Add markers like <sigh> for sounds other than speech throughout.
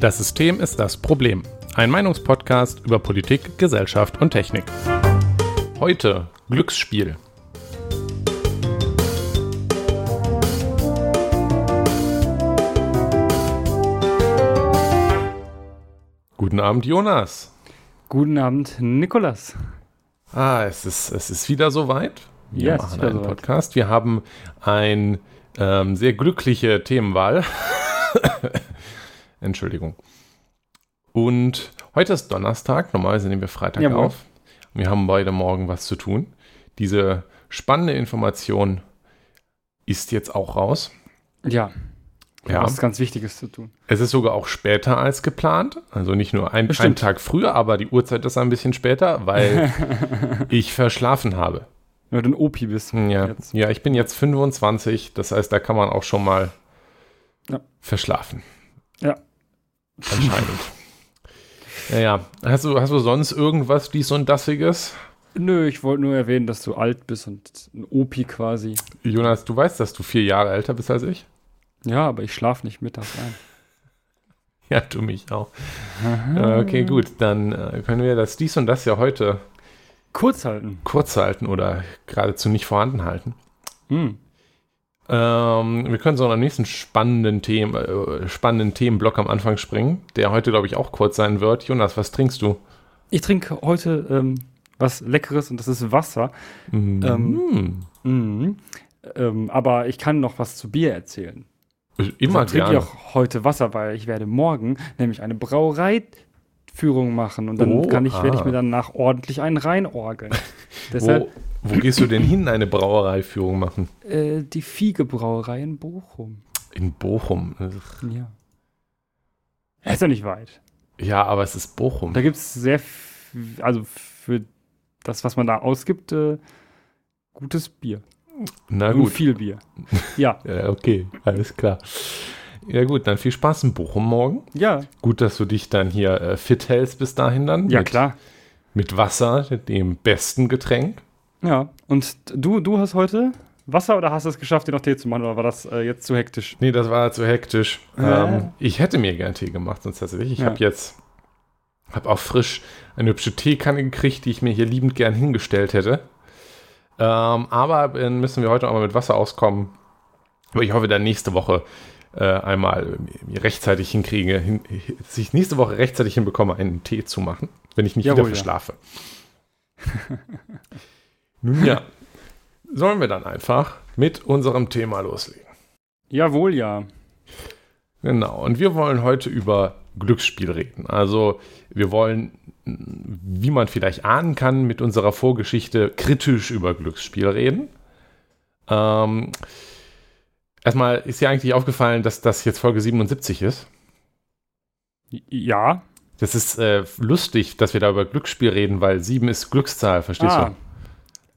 Das System ist das Problem. Ein Meinungspodcast über Politik, Gesellschaft und Technik. Heute Glücksspiel. Guten Abend, Jonas. Guten Abend, Nikolas. Ah, es ist, es ist wieder soweit. Wir Ja, machen einen soweit. Podcast. Wir haben eine ähm, sehr glückliche Themenwahl. Entschuldigung. Und heute ist Donnerstag. Normalerweise nehmen wir Freitag Jawohl. auf. Wir haben beide morgen was zu tun. Diese spannende Information ist jetzt auch raus. Ja, Ja. was ganz Wichtiges zu tun. Es ist sogar auch später als geplant. Also nicht nur ein, einen. Tag früher, aber die Uhrzeit ist ein bisschen später, weil <laughs> ich verschlafen habe. Wenn du ein Opi bist. Ja, Jetzt. ja, ich bin jetzt 25, das heißt, da kann man auch schon mal Ja. verschlafen. Ja. Anscheinend. ja, ja. Hast du, hast du sonst irgendwas dies und dassiges? Nö, ich wollte nur erwähnen, dass du alt bist und ein Opi quasi. Jonas, du weißt, dass du vier Jahre älter bist als ich? Ja, aber ich schlafe nicht mittags ein. <laughs> Ja, du mich auch. Äh, Okay, gut, dann äh, können wir das dies und das ja heute Kurz halten. kurz halten oder geradezu nicht vorhanden halten. Hm. Ähm, wir können so einen nächsten spannenden, Themen, äh, spannenden Themenblock am Anfang springen, der heute, glaube ich, auch kurz sein wird. Jonas, was trinkst du? Ich trinke heute ähm, was Leckeres und das ist Wasser. Mm. Ähm. Ähm, aber ich kann noch was zu Bier erzählen. Immer Deshalb trinke gerne. ich auch heute Wasser, weil ich werde morgen nämlich eine Brauereiführung machen und dann Oh, kann ich, werde ich ah. mir danach ordentlich einen reinorgeln. <laughs> Deshalb Wo, wo gehst du denn hin, eine Brauereiführung machen? äh, die Fiege Brauerei in Bochum. In Bochum. Ja. Ist ja nicht weit. Ja, aber es ist Bochum. Da gibt es sehr, also für das, was man da ausgibt, äh, gutes Bier. Na Und gut. viel Bier. <laughs> Ja, Ja, okay, alles klar. Ja gut, dann viel Spaß in Bochum morgen. ja, Gut, dass du dich dann hier äh, fit hältst bis dahin dann. ja, mit, klar. Mit Wasser, dem besten Getränk. Ja, und du, du hast heute Wasser oder hast du es geschafft, dir noch Tee zu machen oder war das äh, jetzt zu hektisch? Nee, das war zu hektisch. Ja. Ähm, ich hätte mir gern Tee gemacht, sonst tatsächlich. Ich Ja. habe jetzt, habe auch frisch eine hübsche Teekanne gekriegt, die ich mir hier liebend gern hingestellt hätte. Ähm, aber dann müssen wir heute auch mal mit Wasser auskommen. Aber ich hoffe, dann nächste Woche äh, einmal rechtzeitig hinkriege, hin, dass ich nächste Woche rechtzeitig hinbekomme, einen Tee zu machen, wenn ich nicht Jawohl, wieder ja. verschlafe. <laughs> Nun ja, sollen wir dann einfach mit unserem Thema loslegen. Jawohl, ja. Genau, und wir wollen heute über Glücksspiel reden. Also wir wollen, wie man vielleicht ahnen kann, mit unserer Vorgeschichte kritisch über Glücksspiel reden. Ähm, erstmal ist dir eigentlich aufgefallen, dass das jetzt Folge 77 ist. Ja. Das ist äh, lustig, dass wir da über Glücksspiel reden, weil 7 ist Glückszahl, verstehst ah. du?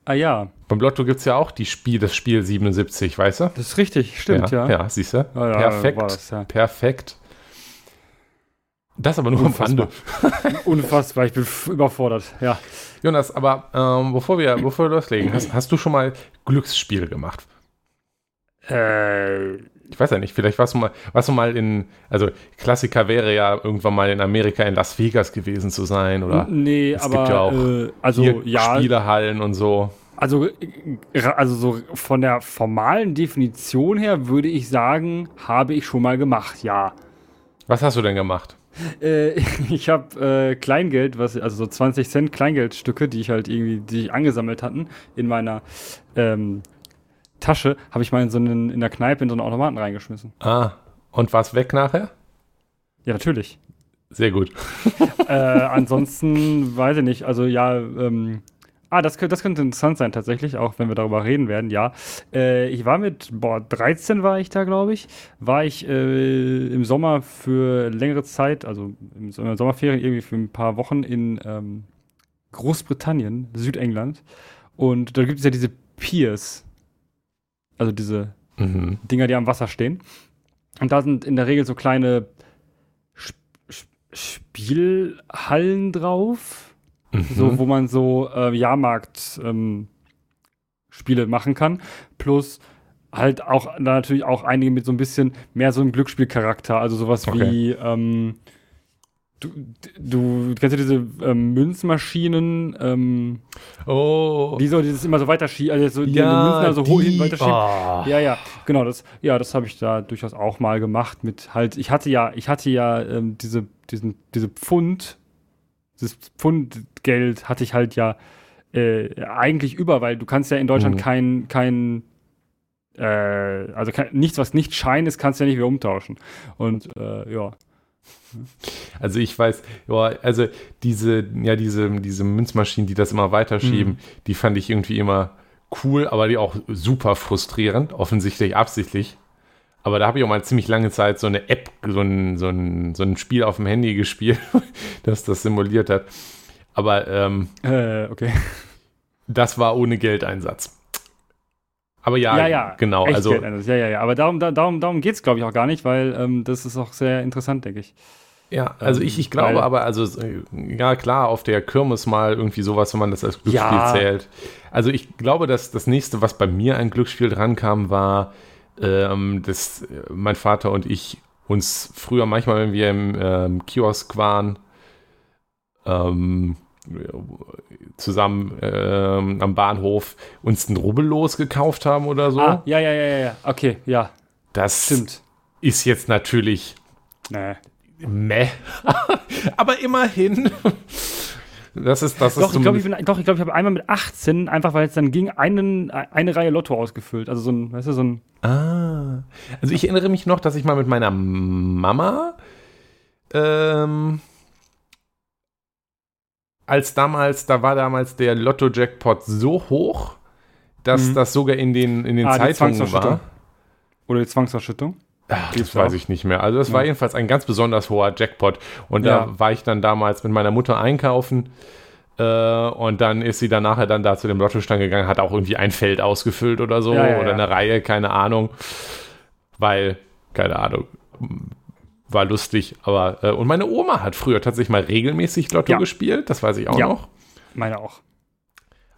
ah, ja. Beim Lotto gibt es ja auch die Spiel, das Spiel 77, weißt du? Das ist richtig, stimmt, ja. Ja, siehst du? Ja, ja, Perfekt. das, ja. Perfekt. Das aber nur am Unfassbar. Rande. <laughs> Unfassbar, ich bin überfordert, ja. Jonas, aber ähm, bevor, wir, bevor wir loslegen, hast, hast du schon mal Glücksspiel gemacht? Äh, Ich weiß ja nicht, vielleicht warst du mal, warst du mal in, also Klassiker wäre ja irgendwann mal in Amerika in Las Vegas gewesen zu sein oder nee, es aber gibt ja auch äh, also ja, Spielehallen und so. also äh, also so von der formalen Definition her würde ich sagen, habe ich schon mal gemacht, ja. Was hast du denn gemacht? Äh, <laughs> ich habe äh, Kleingeld, was also so 20 Cent Kleingeldstücke, die ich halt irgendwie, die ich angesammelt hatten, in meiner ähm, Tasche, habe ich mal in so einen, in der Kneipe in so einen Automaten reingeschmissen. Ah, und war's weg nachher? Ja, natürlich. Sehr gut. <laughs> äh, ansonsten weiß ich nicht. Also ja, ähm, ah, das, könnte- das könnte interessant sein tatsächlich, auch wenn wir darüber reden werden. Ja, äh, ich war mit, boah, 13 war ich da, glaube ich, war ich äh, im Sommer für längere Zeit, also im Sommer- Sommerferien irgendwie für ein paar Wochen in ähm, Großbritannien, Südengland. Und da gibt es ja diese Piers, also diese Mhm. Dinger, die am Wasser stehen. Und da sind in der Regel so kleine Sp Sp Spielhallen drauf, Mhm. so, wo man so äh, Jahrmarkt ähm, machen kann. Plus halt auch da natürlich auch einige mit so ein bisschen mehr so einem Glücksspielcharakter, also sowas Okay. wie ähm, du, du kennst ja diese ähm, Münzmaschinen, ähm, Oh. die so dieses immer so weiterschieben, also so die die Münzen also hoch hin weiterschieben. oh. Ja, ja, genau, das, ja, das habe ich da durchaus auch mal gemacht mit halt, ich hatte ja, ich hatte ja ähm, diese, diesen, diese Pfund, dieses Pfundgeld hatte ich halt ja äh, eigentlich über, weil du kannst ja in Deutschland Mhm. kein, kein, äh, also kein, nichts, was nicht Schein ist, kannst du ja nicht wieder umtauschen. Und äh, ja. Also ich weiß, ja, also diese, ja, diese, diese Münzmaschinen, die das immer weiterschieben, Mhm. die fand ich irgendwie immer cool, aber die auch super frustrierend, offensichtlich absichtlich. Aber da habe ich auch mal ziemlich lange Zeit so eine App, so ein, so ein, so ein Spiel auf dem Handy <laughs> gespielt, das das simuliert hat. Aber ähm, Äh, okay. das war ohne Geldeinsatz. Aber ja, Ja, ja. genau. Echt also ja, ja, ja. Aber darum, da, darum, darum geht es, glaube ich, auch gar nicht, weil ähm, das ist auch sehr interessant, denke ich. Ja, also ich, ich glaube weil- aber, also äh, ja klar, auf der Kirmes mal irgendwie sowas, wenn man das als Glücksspiel Ja. zählt. Also ich glaube, dass das nächste, was bei mir ein Glücksspiel drankam, war, ähm, dass äh, mein Vater und ich uns früher manchmal, wenn wir im ähm, Kiosk waren, ähm, zusammen ähm, am Bahnhof uns ein Rubbellos gekauft haben oder so. Ah, ja, ja, ja, ja. Okay, ja, das stimmt. ist jetzt natürlich Nee. Meh. <laughs> Aber immerhin. Das ist, das ist Doch, ich glaube, ich, bin- doch, ich, glaub, ich habe einmal mit 18, einfach weil es dann ging, einen, eine Reihe Lotto ausgefüllt. Also so ein, weißt du, so ein. Ah. Also ich erinnere mich noch, dass ich mal mit meiner Mama ähm, als damals, da war damals der Lotto-Jackpot so hoch, dass Mhm. das sogar in den, in den Ah, Zeitungen war. Oder die Zwangsausschüttung. Ach, das weiß ich nicht mehr. Also das war Ja. jedenfalls ein ganz besonders hoher Jackpot. Und Ja. da war ich dann damals mit meiner Mutter einkaufen. Äh, und dann ist sie dann nachher dann da zu dem Lottostand gegangen, hat auch irgendwie ein Feld ausgefüllt oder so. Ja, ja, oder ja. eine Reihe, keine Ahnung. Weil, keine Ahnung, war lustig. Aber, äh, und meine Oma hat früher tatsächlich mal regelmäßig Lotto Ja. gespielt. Das weiß ich auch Ja. noch. Meine auch.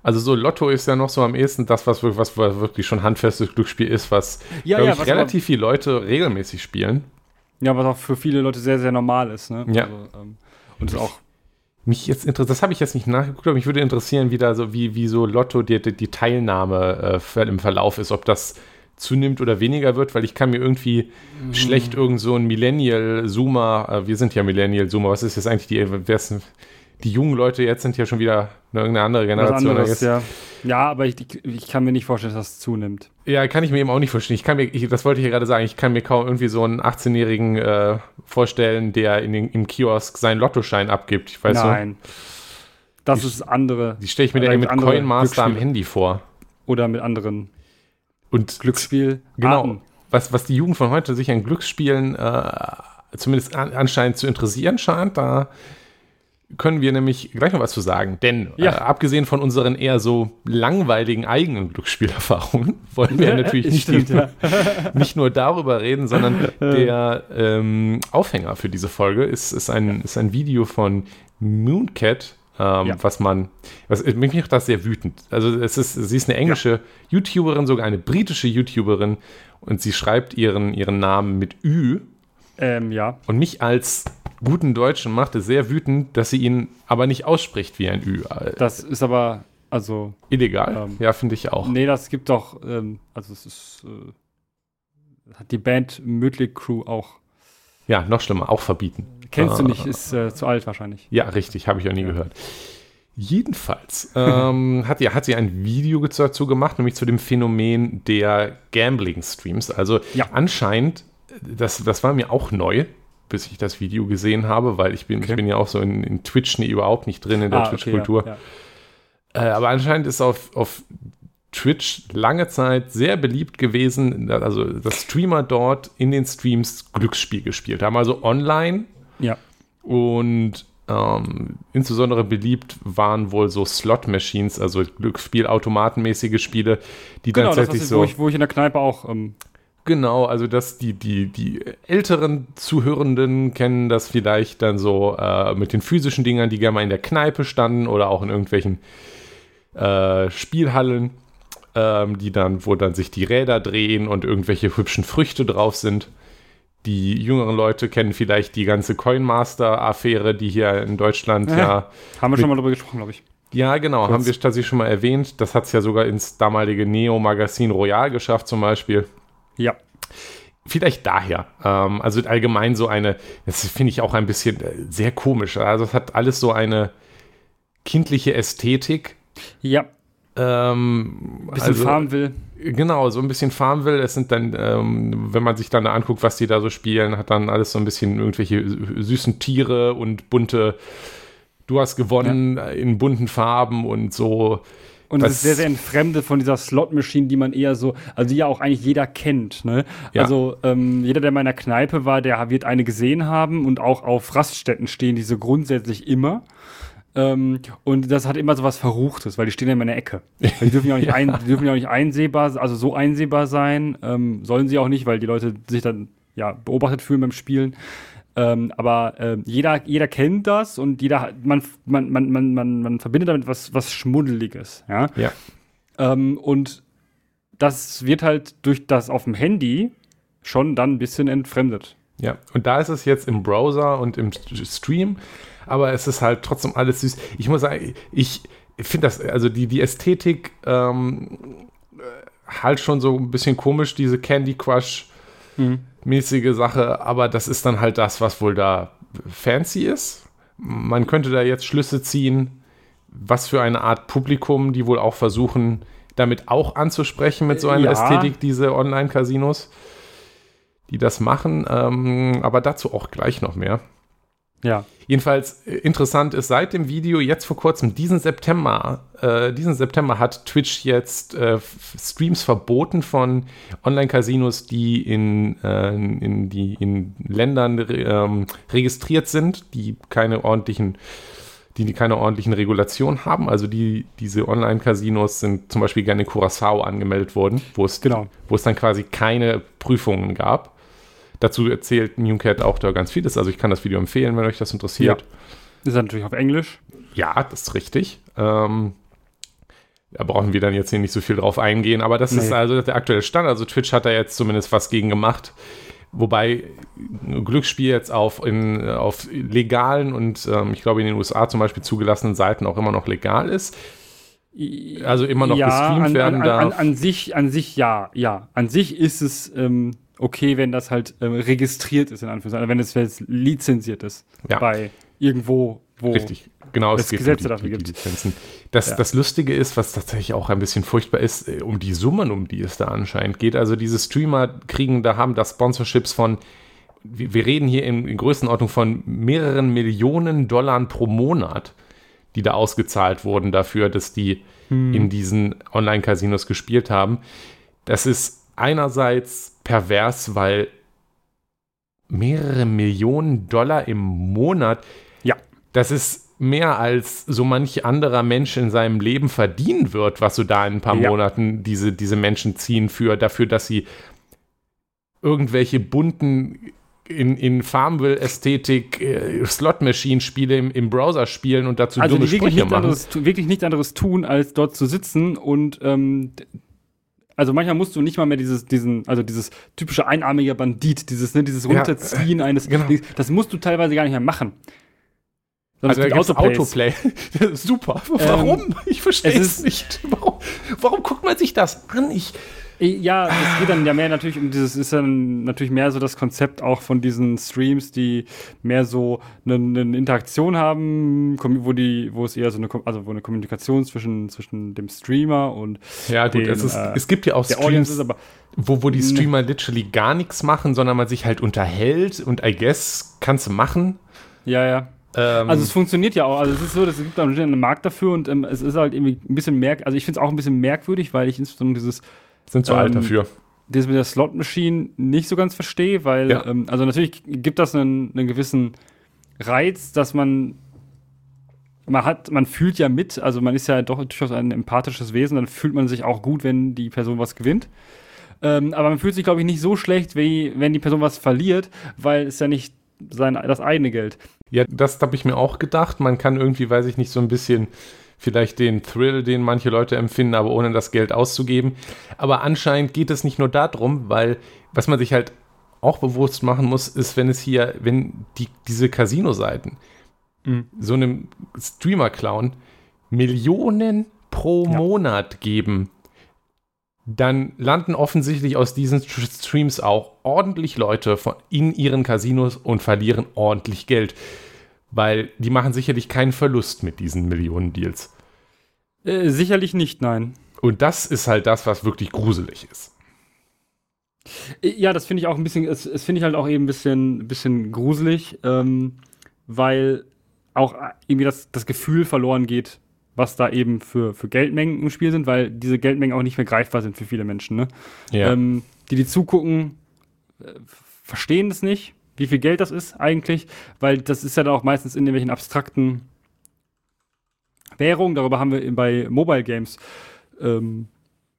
Also so Lotto ist ja noch so am ehesten das, was, wir- was wirklich schon handfestes Glücksspiel ist, was, Ja, ja, ich, was relativ viele Leute regelmäßig spielen. Ja, was auch für viele Leute sehr, sehr normal ist. Ne? Ja. Also, ähm, und ist auch. Mich jetzt interessiert, das habe ich jetzt nicht nachgeguckt, aber mich würde interessieren, wie da so, wie, wie so Lotto die, die, Teilnahme äh, im Verlauf ist, ob das zunimmt oder weniger wird, weil ich kann mir irgendwie Mhm. schlecht irgend so ein Millennial-Zoomer, äh, wir sind ja Millennial-Zoomer, was ist jetzt eigentlich die, die jungen Leute jetzt sind ja schon wieder eine, irgendeine andere Generation. anderes, ja. Ja, aber ich, ich, kann mir nicht vorstellen, dass das zunimmt. Ja, kann ich mir eben auch nicht vorstellen. Ich kann mir, ich, das wollte ich ja gerade sagen, ich kann mir kaum irgendwie so einen 18-Jährigen äh, vorstellen, der in den, im Kiosk seinen Lottoschein abgibt. Ich weiß so, Nein. Das Die- ist andere. die stelle ich mir Da dann gibt's mit andere Coinmaster am. Handy vor. Oder mit anderen Und Glücksspiel. Genau. Arten. Was, was die Jugend von heute sich an Glücksspielen äh, zumindest an, anscheinend zu interessieren scheint, da können wir nämlich gleich noch was zu sagen. Denn Ja. äh, abgesehen von unseren eher so langweiligen eigenen Glücksspielerfahrungen, <laughs> wollen wir natürlich nicht, Stimmt, ja. <laughs> nicht nur darüber reden, sondern <laughs> der ähm, Aufhänger für diese Folge ist, ist, ein, ist ein Video von Mooncat, ähm, Ja. was man, was, mich macht das sehr wütend. Also es ist, sie ist eine englische YouTuberin, sogar eine britische YouTuberin und sie schreibt ihren, ihren Namen mit Ü Ähm, ja. und mich als guten Deutschen macht es sehr wütend, dass sie ihn aber nicht ausspricht wie ein Ü. Das ist aber, also, Illegal? ähm, ja, finde ich auch. nee, das gibt doch, ähm, also es ist, äh, hat die Band Mötley Crew auch. Ja, noch schlimmer, auch verbieten. Kennst du nicht, ist äh, zu alt wahrscheinlich. Ja, richtig, habe ich auch nie Ja. gehört. Jedenfalls ähm, <laughs> hat, sie, hat sie ein Video dazu gemacht, nämlich zu dem Phänomen der Gambling-Streams. Also Ja. anscheinend, das, das war mir auch neu, bis ich das Video gesehen habe, weil ich bin, ich Okay. bin ja auch so in, in Twitch nee, überhaupt nicht drin in der Ah, okay, Twitch-Kultur. ja, ja. Äh, aber anscheinend ist auf, auf Twitch lange Zeit sehr beliebt gewesen, also dass Streamer dort in den Streams Glücksspiel gespielt haben. Also online Ja. und ähm, insbesondere beliebt waren wohl so Slot-Machines, also Glücksspielautomatenmäßige Spiele, die Genau, das tatsächlich ist, so. wo, ich, wo ich in der Kneipe auch, ähm, Genau, also dass die, die, die älteren Zuhörenden kennen das vielleicht dann so äh, mit den physischen Dingern, die gerne mal in der Kneipe standen oder auch in irgendwelchen äh, Spielhallen. ähm, die dann, wo dann sich die Räder drehen und irgendwelche hübschen Früchte drauf sind. Die jüngeren Leute kennen vielleicht die ganze Coinmaster-Affäre, die hier in Deutschland ja. ja haben wir schon mal drüber gesprochen, glaube ich. Ja, genau, Kurz. haben wir tatsächlich schon mal erwähnt. Das hat es ja sogar ins damalige Neo-Magazin Royal geschafft, zum Beispiel. Ja. Vielleicht daher. Ähm, also allgemein so eine, das finde ich auch ein bisschen äh, sehr komisch. Also es hat alles so eine kindliche Ästhetik. Ja. Ähm, bisschen also, Farmville. Genau, so ein bisschen Farmville. Es sind dann, ähm, wenn man sich dann anguckt, was die da so spielen, hat dann alles so ein bisschen irgendwelche süßen Tiere und bunte. Du hast gewonnen ja. in bunten Farben und so. Und es ist sehr, sehr entfremdet von dieser Slot-Machine, die man eher so, also die ja auch eigentlich jeder kennt. Ne? Ja. Also ähm, jeder, der in meiner Kneipe war, der wird eine gesehen haben und auch auf Raststätten stehen diese grundsätzlich immer. Ähm, und das hat immer so was Verruchtes, weil die stehen ja immer in der Ecke. Die dürfen ja auch nicht, <laughs> ja. ein, die dürfen ja auch nicht einsehbar, also so einsehbar sein. Ähm, sollen sie auch nicht, weil die Leute sich dann ja beobachtet fühlen beim Spielen. Ähm, aber äh, jeder, jeder kennt das und jeder, man, man, man, man, man, man verbindet damit was, was Schmuddeliges. Ja. ja. Ähm, und das wird halt durch das auf dem Handy schon dann ein bisschen entfremdet. Ja, und da ist es jetzt im Browser und im Stream aber es ist halt trotzdem alles süß. Ich muss sagen, ich finde das, also die, die Ästhetik ähm, halt schon so ein bisschen komisch, diese Candy Crush mäßige Sache, aber das ist dann halt das, was wohl da fancy ist. Man könnte da jetzt Schlüsse ziehen, was für eine Art Publikum, die wohl auch versuchen, damit auch anzusprechen mit so einer ja. Ästhetik, diese Online-Casinos, die das machen. Ähm, aber dazu auch gleich noch mehr. Ja. Jedenfalls äh, interessant ist seit dem Video jetzt vor kurzem, diesen September, äh, diesen September hat Twitch jetzt äh, Streams verboten von Online-Casinos, die in, äh, in, die in Ländern ähm, registriert sind, die keine ordentlichen die, die keine ordentlichen Regulationen haben. Also die, diese Online-Casinos sind zum Beispiel gerne in Curacao angemeldet worden, wo es, genau. wo es dann quasi keine Prüfungen gab. Dazu erzählt Newcat auch da ganz vieles. Also ich kann das Video empfehlen, wenn euch das interessiert. Ja. Ist natürlich auf Englisch. Ja, das ist richtig. Ähm, da brauchen wir dann jetzt hier nicht so viel drauf eingehen, aber das nee. ist also der aktuelle Stand. Also Twitch hat da jetzt zumindest was gegen gemacht. Wobei Glücksspiel jetzt auf, in, auf legalen und ähm, ich glaube in den USA zum Beispiel zugelassenen Seiten auch immer noch legal ist. Also immer noch ja, gestreamt an, werden an, darf. An, an, sich, an sich ja, ja. An sich ist es ähm, okay, wenn das halt äh, registriert ist, in Anführungszeichen, wenn es jetzt lizenziert ist. Ja. Bei irgendwo, wo Richtig, genau, es Gesetze dafür gibt. Lizenzen. Das, ja. das Lustige ist, was tatsächlich auch ein bisschen furchtbar ist, äh, um die Summen, um die es da anscheinend geht. Also diese Streamer kriegen, da haben da Sponsorships von, wir reden hier in, in Größenordnung von mehreren Millionen Dollar pro Monat, die da ausgezahlt wurden dafür, dass die hm. in diesen Online-Casinos gespielt haben. Das ist einerseits pervers, weil mehrere Millionen Dollar im Monat, ja, das ist mehr als so manch anderer Mensch in seinem Leben verdienen wird, was so da in ein paar ja. Monaten diese, diese Menschen ziehen für dafür, dass sie irgendwelche bunten in, in Farmville-Ästhetik äh, Slot-Machine-Spiele im, im, Browser spielen und dazu also dumme Sprüche machen. Anderes, wirklich nichts anderes tun, als dort zu sitzen und ähm, also manchmal musst du nicht mal mehr dieses, diesen, also dieses typische einarmige Bandit, dieses, ne, dieses Runterziehen ja, eines, genau. das musst du teilweise gar nicht mehr machen. Sondern also Autoplay. <laughs> Super. Warum? Ähm, ich verstehe es nicht. Warum, warum guckt man sich das an? Ich, ja, es geht dann ja mehr natürlich um dieses, ist dann natürlich mehr so das Konzept auch von diesen Streams, die mehr so eine, eine Interaktion haben, wo die, wo es eher so eine, also wo eine Kommunikation zwischen, zwischen dem Streamer und Ja, gut, den, es, ist, äh, es gibt ja auch Streams, aber, wo, wo die Streamer literally gar nichts machen, sondern man sich halt unterhält und I guess kannst du machen. Ja, ja. Ähm, also es funktioniert ja auch. Also es ist so, es gibt einen Markt dafür und ähm, es ist halt irgendwie ein bisschen merk, also ich finde es auch ein bisschen merkwürdig, weil ich insbesondere dieses sind zu ähm, alt dafür. Das mit der Slot Machine nicht so ganz verstehe, weil, ja. ähm, also natürlich gibt das einen, einen gewissen Reiz, dass man man hat, man fühlt ja mit, also man ist ja doch durchaus ein empathisches Wesen, dann fühlt man sich auch gut, wenn die Person was gewinnt. Ähm, aber man fühlt sich, glaube ich, nicht so schlecht, wie wenn die Person was verliert, weil es ja nicht sein, das eigene Geld. Ja, das habe ich mir auch gedacht. Man kann irgendwie, weiß ich nicht, so ein bisschen vielleicht den Thrill, den manche Leute empfinden, aber ohne das Geld auszugeben. Aber anscheinend geht es nicht nur darum, weil was man sich halt auch bewusst machen muss, ist, wenn es hier, wenn die, diese Casino-Seiten mhm. so einem Streamer-Clown Millionen pro ja. Monat geben, dann landen offensichtlich aus diesen Streams auch ordentlich Leute von, in ihren Casinos und verlieren ordentlich Geld. Weil die machen sicherlich keinen Verlust mit diesen Millionen-Deals. Äh, sicherlich nicht, nein. Und das ist halt das, was wirklich gruselig ist. Äh, ja, das finde ich auch ein bisschen, es, es finde ich halt auch eben ein bisschen, bisschen gruselig, ähm, weil auch irgendwie das, das Gefühl verloren geht, was da eben für, für Geldmengen im Spiel sind, weil diese Geldmengen auch nicht mehr greifbar sind für viele Menschen. Ne? Ja. Ähm, die, die zugucken, äh, verstehen das nicht, wie viel Geld das ist eigentlich, weil das ist ja dann auch meistens in irgendwelchen abstrakten Währungen. Darüber haben wir bei Mobile Games ähm,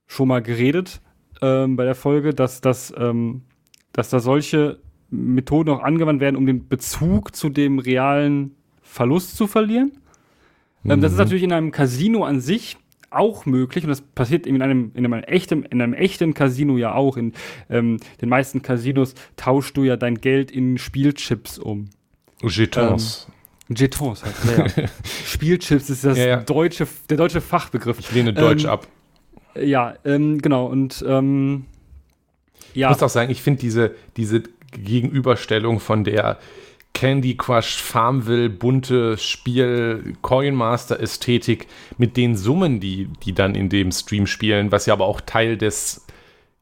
schon mal geredet ähm, bei der Folge, dass, dass, ähm, dass da solche Methoden auch angewandt werden, um den Bezug zu dem realen Verlust zu verlieren. Mhm. Das ist mhm. natürlich in einem Casino an sich auch möglich und das passiert in einem, in einem echten, in einem echten Casino ja auch. In ähm, den meisten Casinos tauschst du ja dein Geld in Spielchips um. Jetons. Jetons heißt ja. <laughs> Spielchips ist das ja. Deutsche, der deutsche Fachbegriff. Ich lehne Deutsch ähm, ab. Ja, ähm, genau. Und ähm, ja. Ich muss auch sagen, ich finde diese, diese Gegenüberstellung von der Candy Crush, Farmville, bunte Spiel, Coinmaster Ästhetik mit den Summen, die, die dann in dem Stream spielen, was ja aber auch Teil des,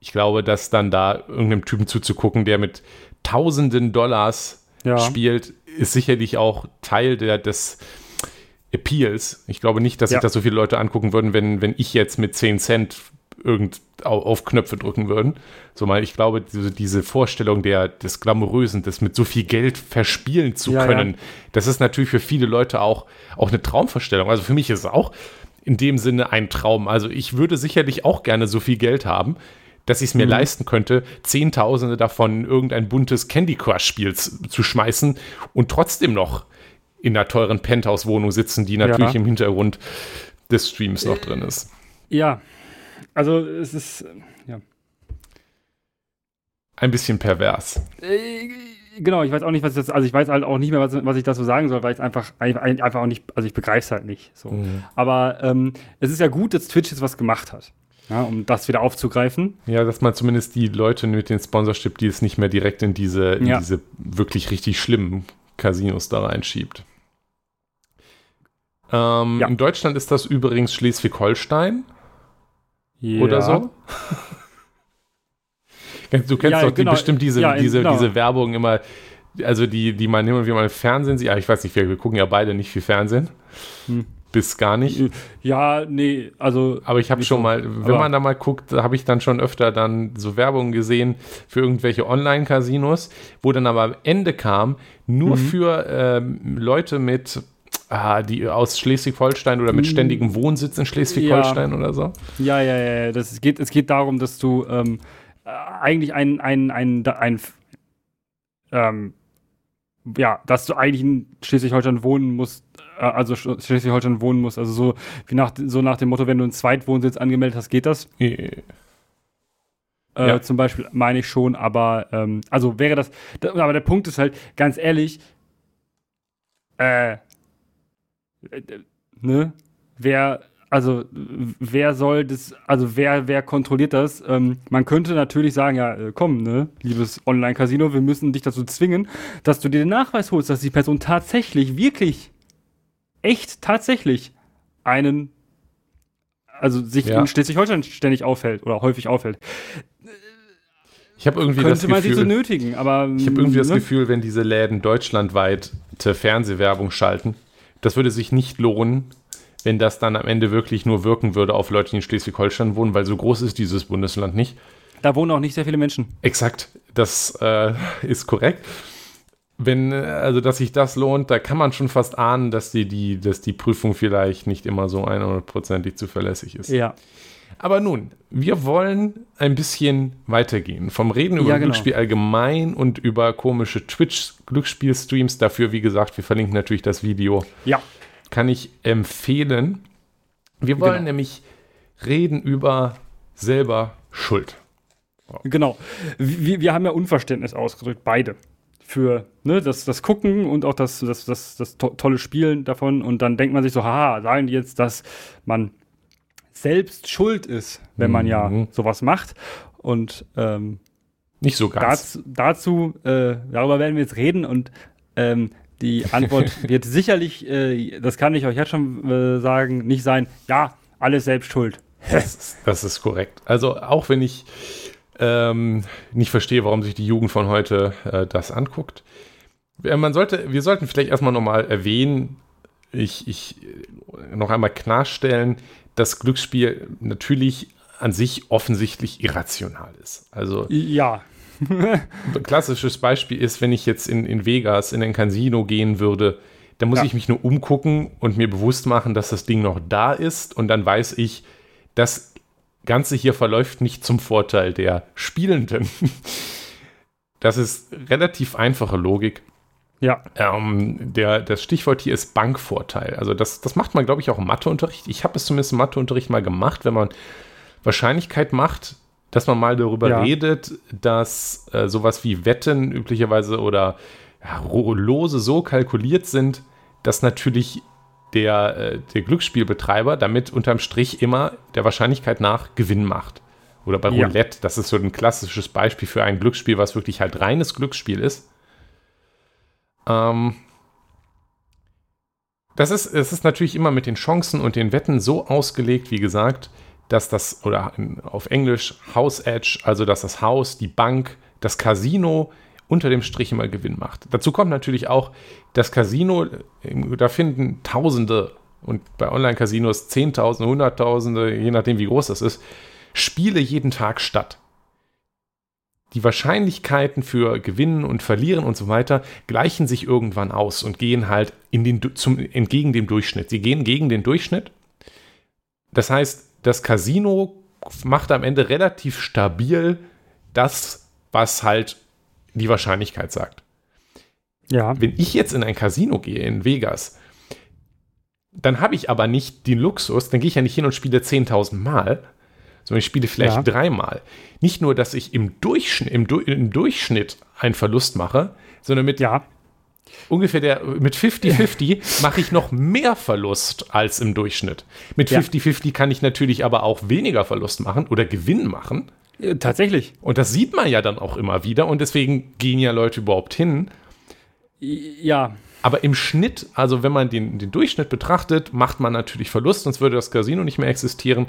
ich glaube, dass dann da irgendeinem Typen zuzugucken, der mit tausenden Dollars ja. spielt, ist sicherlich auch Teil der, des Appeals. Ich glaube nicht, dass ja. sich das so viele Leute angucken würden, wenn, wenn ich jetzt mit 10 Cent irgend auf Knöpfe drücken würden. So mal, ich glaube, diese, diese Vorstellung der, des Glamourösen, das mit so viel Geld verspielen zu ja, können, ja. das ist natürlich für viele Leute auch, auch eine Traumvorstellung. Also für mich ist es auch in dem Sinne ein Traum. Also ich würde sicherlich auch gerne so viel Geld haben, dass ich es mir mhm. leisten könnte, Zehntausende davon in irgendein buntes Candy Crush-Spiel zu schmeißen und trotzdem noch in einer teuren Penthouse-Wohnung sitzen, die natürlich ja. im Hintergrund des Streams noch drin ist. Ja, also es ist, ja. Ein bisschen pervers. Äh, genau, ich weiß auch nicht, was ich das, also ich weiß halt auch nicht mehr, was, was ich dazu sagen soll, weil ich einfach, einfach auch nicht, also ich begreife es halt nicht. So. Mhm. Aber ähm, es ist ja gut, dass Twitch jetzt was gemacht hat. Ja, um das wieder aufzugreifen. Ja, dass man zumindest die Leute mit den Sponsorship Deals nicht mehr direkt in diese, in ja. diese wirklich richtig schlimmen Casinos da reinschiebt. Ähm, ja. In Deutschland ist das übrigens Schleswig-Holstein ja. oder so. <laughs> du kennst doch die, genau. bestimmt diese, diese, genau. diese Werbung immer, also die, die man immer wie mal im Fernsehen sieht. Ja, ich weiß nicht, wir, wir gucken ja beide nicht viel Fernsehen. Hm. Bis gar nicht. Ja, nee, also. Aber ich habe schon so, mal, wenn man da mal guckt, habe ich dann schon öfter dann so Werbung gesehen für irgendwelche Online-Casinos, wo dann aber am Ende kam, nur mhm. für ähm, Leute mit ah, die aus Schleswig-Holstein oder mit mm. ständigem Wohnsitz in Schleswig-Holstein ja. oder so? Ja, ja, ja. Das geht, es geht darum, dass du ähm, eigentlich ein, ein, ein, ein, ähm, ja, dass du eigentlich in Schleswig-Holstein wohnen musst, äh, also Schleswig-Holstein wohnen musst, also so wie nach, so nach dem Motto, wenn du einen Zweitwohnsitz angemeldet hast, geht das? Yeah. Äh, ja. Zum Beispiel meine ich schon, aber ähm, also wäre das, da, aber der Punkt ist halt, ganz ehrlich, äh, ne? Wer, also wer soll das, also wer, wer kontrolliert das? Ähm, man könnte natürlich sagen, ja, äh, komm, ne, liebes Online-Casino, wir müssen dich dazu zwingen, dass du dir den Nachweis holst, dass die Person tatsächlich, wirklich, echt tatsächlich einen, also sich ja. in Schleswig-Holstein ständig aufhält oder häufig aufhält. Ich habe irgendwie das man Gefühl, sie so nötigen, aber. Ich habe irgendwie ne? das Gefühl, wenn diese Läden deutschlandweit Fernsehwerbung schalten, das würde sich nicht lohnen, wenn das dann am Ende wirklich nur wirken würde auf Leute, die in Schleswig-Holstein wohnen, weil so groß ist dieses Bundesland nicht. Da wohnen auch nicht sehr viele Menschen. Exakt, das äh, ist korrekt. Wenn, also dass sich das lohnt, da kann man schon fast ahnen, dass die, die, dass die Prüfung vielleicht nicht immer so 100%ig zuverlässig ist. Ja. Aber nun, wir wollen ein bisschen weitergehen. Vom Reden über ja, genau. Glücksspiel allgemein und über komische Twitch-Glücksspiel-Streams. Dafür, wie gesagt, wir verlinken natürlich das Video. Ja. Kann ich empfehlen. Wir wollen genau. nämlich reden über selber Schuld. Genau. Wir, wir haben ja Unverständnis ausgedrückt, beide. Für ne, das, das Gucken und auch das, das, das, das to tolle Spielen davon. Und dann denkt man sich so, haha, sagen die jetzt, dass man selbst schuld ist, wenn man ja mhm. sowas macht. Und ähm, nicht so ganz. Dazu, dazu äh, darüber werden wir jetzt reden und ähm, die Antwort <laughs> wird sicherlich, äh, das kann ich euch jetzt schon äh, sagen, nicht sein, ja, alles selbst schuld. Das ist, das ist korrekt. Also auch wenn ich ähm, nicht verstehe, warum sich die Jugend von heute äh, das anguckt. Äh, man sollte, wir sollten vielleicht erstmal nochmal erwähnen, ich, ich äh, noch einmal klarstellen, dass Glücksspiel natürlich an sich offensichtlich irrational ist. Also ja. ein <laughs> klassisches Beispiel ist, wenn ich jetzt in, in Vegas in ein Casino gehen würde, dann muss ja. ich mich nur umgucken und mir bewusst machen, dass das Ding noch da ist und dann weiß ich, das Ganze hier verläuft nicht zum Vorteil der Spielenden. Das ist relativ einfache Logik. Ja. Ähm, der, das Stichwort hier ist Bankvorteil. Also das, das macht man, glaube ich, auch im Matheunterricht. Ich habe es zumindest im Matheunterricht mal gemacht, wenn man Wahrscheinlichkeit macht, dass man mal darüber ja. redet, dass äh, sowas wie Wetten üblicherweise oder ja, Lose so kalkuliert sind, dass natürlich der, äh, der Glücksspielbetreiber damit unterm Strich immer der Wahrscheinlichkeit nach Gewinn macht. Oder bei ja. Roulette, das ist so ein klassisches Beispiel für ein Glücksspiel, was wirklich halt reines Glücksspiel ist. Ähm, das ist, es ist natürlich immer mit den Chancen und den Wetten so ausgelegt, wie gesagt, dass das, oder auf Englisch House Edge, also dass das Haus, die Bank, das Casino unter dem Strich immer Gewinn macht. Dazu kommt natürlich auch das Casino, da finden Tausende und bei Online-Casinos Zehntausende, Hunderttausende, je nachdem wie groß das ist, Spiele jeden Tag statt die Wahrscheinlichkeiten für Gewinnen und Verlieren und so weiter gleichen sich irgendwann aus und gehen halt in den, zum, entgegen dem Durchschnitt. Sie gehen gegen den Durchschnitt. Das heißt, das Casino macht am Ende relativ stabil das, was halt die Wahrscheinlichkeit sagt. Ja. Wenn ich jetzt in ein Casino gehe in Vegas, dann habe ich aber nicht den Luxus, dann gehe ich ja nicht hin und spiele 10.000 Mal, sondern ich spiele vielleicht ja. dreimal. Nicht nur, dass ich im Durchschnitt, im, du im Durchschnitt einen Verlust mache, sondern mit ja. ungefähr der, mit 50-50 mache ich noch mehr Verlust als im Durchschnitt. Mit 50-50 ja. kann ich natürlich aber auch weniger Verlust machen oder Gewinn machen. Tatsächlich. Und das sieht man ja dann auch immer wieder und deswegen gehen ja Leute überhaupt hin. Ja. Aber im Schnitt, also wenn man den, den Durchschnitt betrachtet, macht man natürlich Verlust, sonst würde das Casino nicht mehr existieren.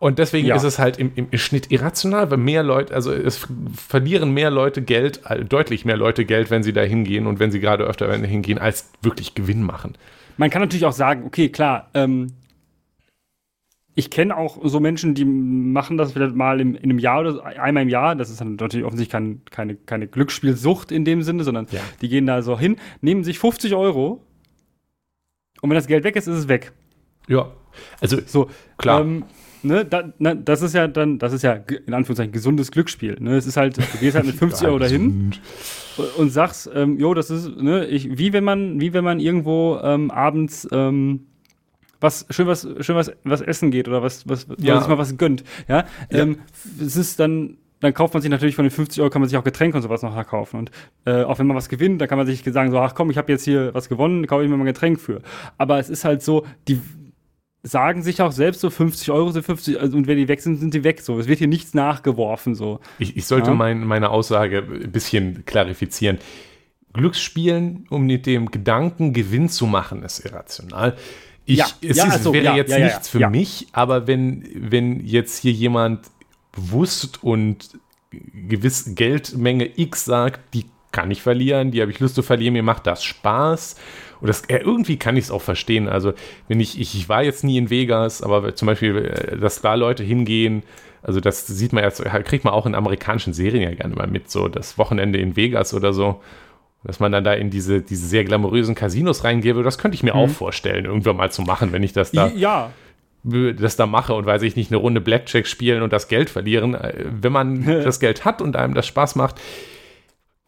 Und deswegen ja. ist es halt im, im, Schnitt irrational, weil mehr Leute, also es verlieren mehr Leute Geld, äh, deutlich mehr Leute Geld, wenn sie da hingehen und wenn sie gerade öfter hingehen, als wirklich Gewinn machen. Man kann natürlich auch sagen, okay, klar, ähm, ich kenne auch so Menschen, die machen das vielleicht mal im, in einem Jahr oder so, einmal im Jahr. Das ist dann natürlich offensichtlich kein, keine, keine Glücksspielsucht in dem Sinne, sondern ja. die gehen da so hin, nehmen sich 50 Euro und wenn das Geld weg ist, ist es weg. Ja, also so klar. Ähm, ne, da, na, das ist ja dann, das ist ja in Anführungszeichen gesundes Glücksspiel. Ne? Es ist halt, du gehst halt mit <laughs> 50 Euro dahin und sagst, ähm, jo, das ist, ne, ich, wie wenn man, wie wenn man irgendwo ähm, abends ähm, was schön was schön was was essen geht oder was was ja. sich mal was gönnt. Ja, ja. Ähm, es ist dann dann kauft man sich natürlich von den 50 Euro, kann man sich auch Getränke und sowas noch kaufen. Und äh, auch wenn man was gewinnt, dann kann man sich sagen, so, ach komm, ich habe jetzt hier was gewonnen, kaufe ich mir mal ein Getränk für. Aber es ist halt so, die, sagen sich auch selbst so 50 Euro sind 50 also, und wenn die weg sind, sind die weg. So, es wird hier nichts nachgeworfen. So. Ich, ich sollte ja? mein, meine Aussage ein bisschen klarifizieren. Glücksspielen, um mit dem Gedanken Gewinn zu machen, ist irrational. Ich, ja, es ja, ist, also, wäre ja, jetzt nichts für mich, aber wenn, wenn jetzt hier jemand bewusst und gewiss Geldmenge X sagt, die kann ich verlieren, die habe ich Lust zu verlieren, mir macht das Spaß und das, ja, irgendwie kann ich es auch verstehen. Also, wenn ich, ich, ich war jetzt nie in Vegas, aber zum Beispiel, äh, dass da Leute hingehen, also das sieht man jetzt, kriegt man auch in amerikanischen Serien ja gerne mal mit, so das Wochenende in Vegas oder so. Dass man dann da in diese, diese sehr glamourösen Casinos reingebe, das könnte ich mir mhm. auch vorstellen, irgendwann mal zu machen, wenn ich das da. Ja, das da mache und weiß ich nicht, eine Runde Blackjack spielen und das Geld verlieren. Äh, wenn man das Geld hat und einem das Spaß macht,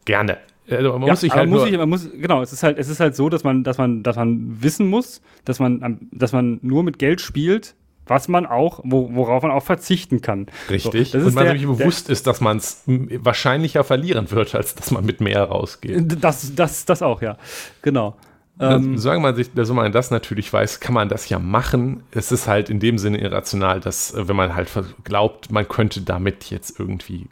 gerne. Also man muss sich halt muss ich, man muss, genau, es ist halt, es ist halt so, dass man, dass man, dass man wissen muss, dass man, dass man nur mit Geld spielt, was man auch, wo, worauf man auch verzichten kann. Richtig. So, und man sich bewusst der, ist, dass man es wahrscheinlicher verlieren wird, als dass man mit mehr rausgeht. Das, das, das auch, ja. Genau. Ähm, solange man sich, also man das natürlich weiß, kann man das ja machen. Es ist halt in dem Sinne irrational, dass äh, wenn man halt glaubt, man könnte damit jetzt irgendwie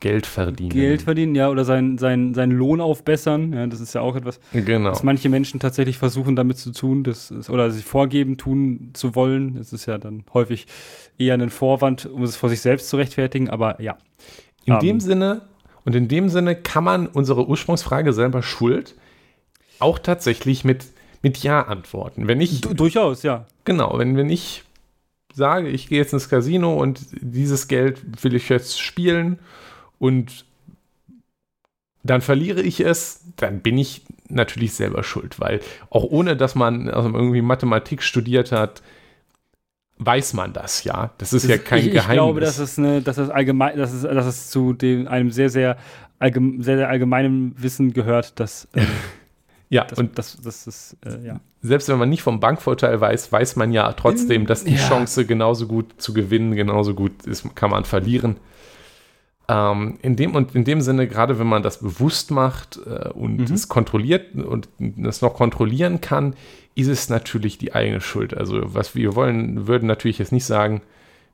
Geld verdienen. Geld verdienen, ja, oder seinen sein, sein Lohn aufbessern. Ja, das ist ja auch etwas, genau. was manche Menschen tatsächlich versuchen damit zu tun, das ist, oder sich vorgeben, tun zu wollen. Das ist ja dann häufig eher ein Vorwand, um es vor sich selbst zu rechtfertigen, aber ja. In um, dem ähm, Sinne, und in dem Sinne kann man unsere Ursprungsfrage selber schuld auch tatsächlich mit, mit Ja antworten. Wenn ich. Du, durchaus, ja. Genau, wenn, wenn ich sage, ich gehe jetzt ins Casino und dieses Geld will ich jetzt spielen und dann verliere ich es, dann bin ich natürlich selber schuld, weil auch ohne, dass man also irgendwie Mathematik studiert hat, weiß man das ja. Das ist das, ja kein ich, Geheimnis. Ich glaube, dass es, eine, dass es allgemein, dass es, dass es zu dem, einem sehr, sehr, allgeme, sehr, sehr allgemeinen Wissen gehört, dass ähm, <laughs> Ja, das, und das, das ist, äh, ja. Selbst wenn man nicht vom Bankvorteil weiß, weiß man ja trotzdem, dass die ja. Chance genauso gut zu gewinnen, genauso gut ist, kann man verlieren. Ähm, in, dem, und in dem Sinne, gerade wenn man das bewusst macht äh, und mhm. es kontrolliert und es noch kontrollieren kann, ist es natürlich die eigene Schuld. Also, was wir wollen, würden natürlich jetzt nicht sagen,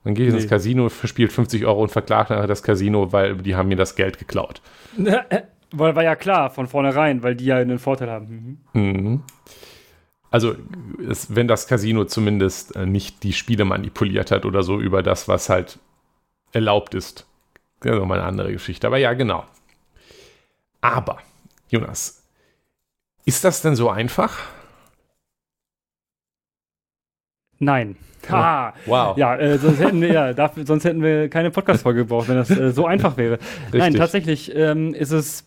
man geht nee. ins Casino, verspielt 50 Euro und verklagt nachher das Casino, weil die haben mir das Geld geklaut. <laughs> Weil war ja klar von vornherein, weil die ja einen Vorteil haben. Mhm. Mhm. Also, es, wenn das Casino zumindest äh, nicht die Spiele manipuliert hat oder so über das, was halt erlaubt ist. Das ist nochmal eine andere Geschichte. Aber ja, genau. Aber, Jonas, ist das denn so einfach? Nein. Ha! Wow. Ja, äh, sonst, hätten wir, ja dafür, sonst hätten wir keine Podcast-Folge gebraucht, wenn das äh, so einfach wäre. Richtig. Nein, tatsächlich ähm, ist es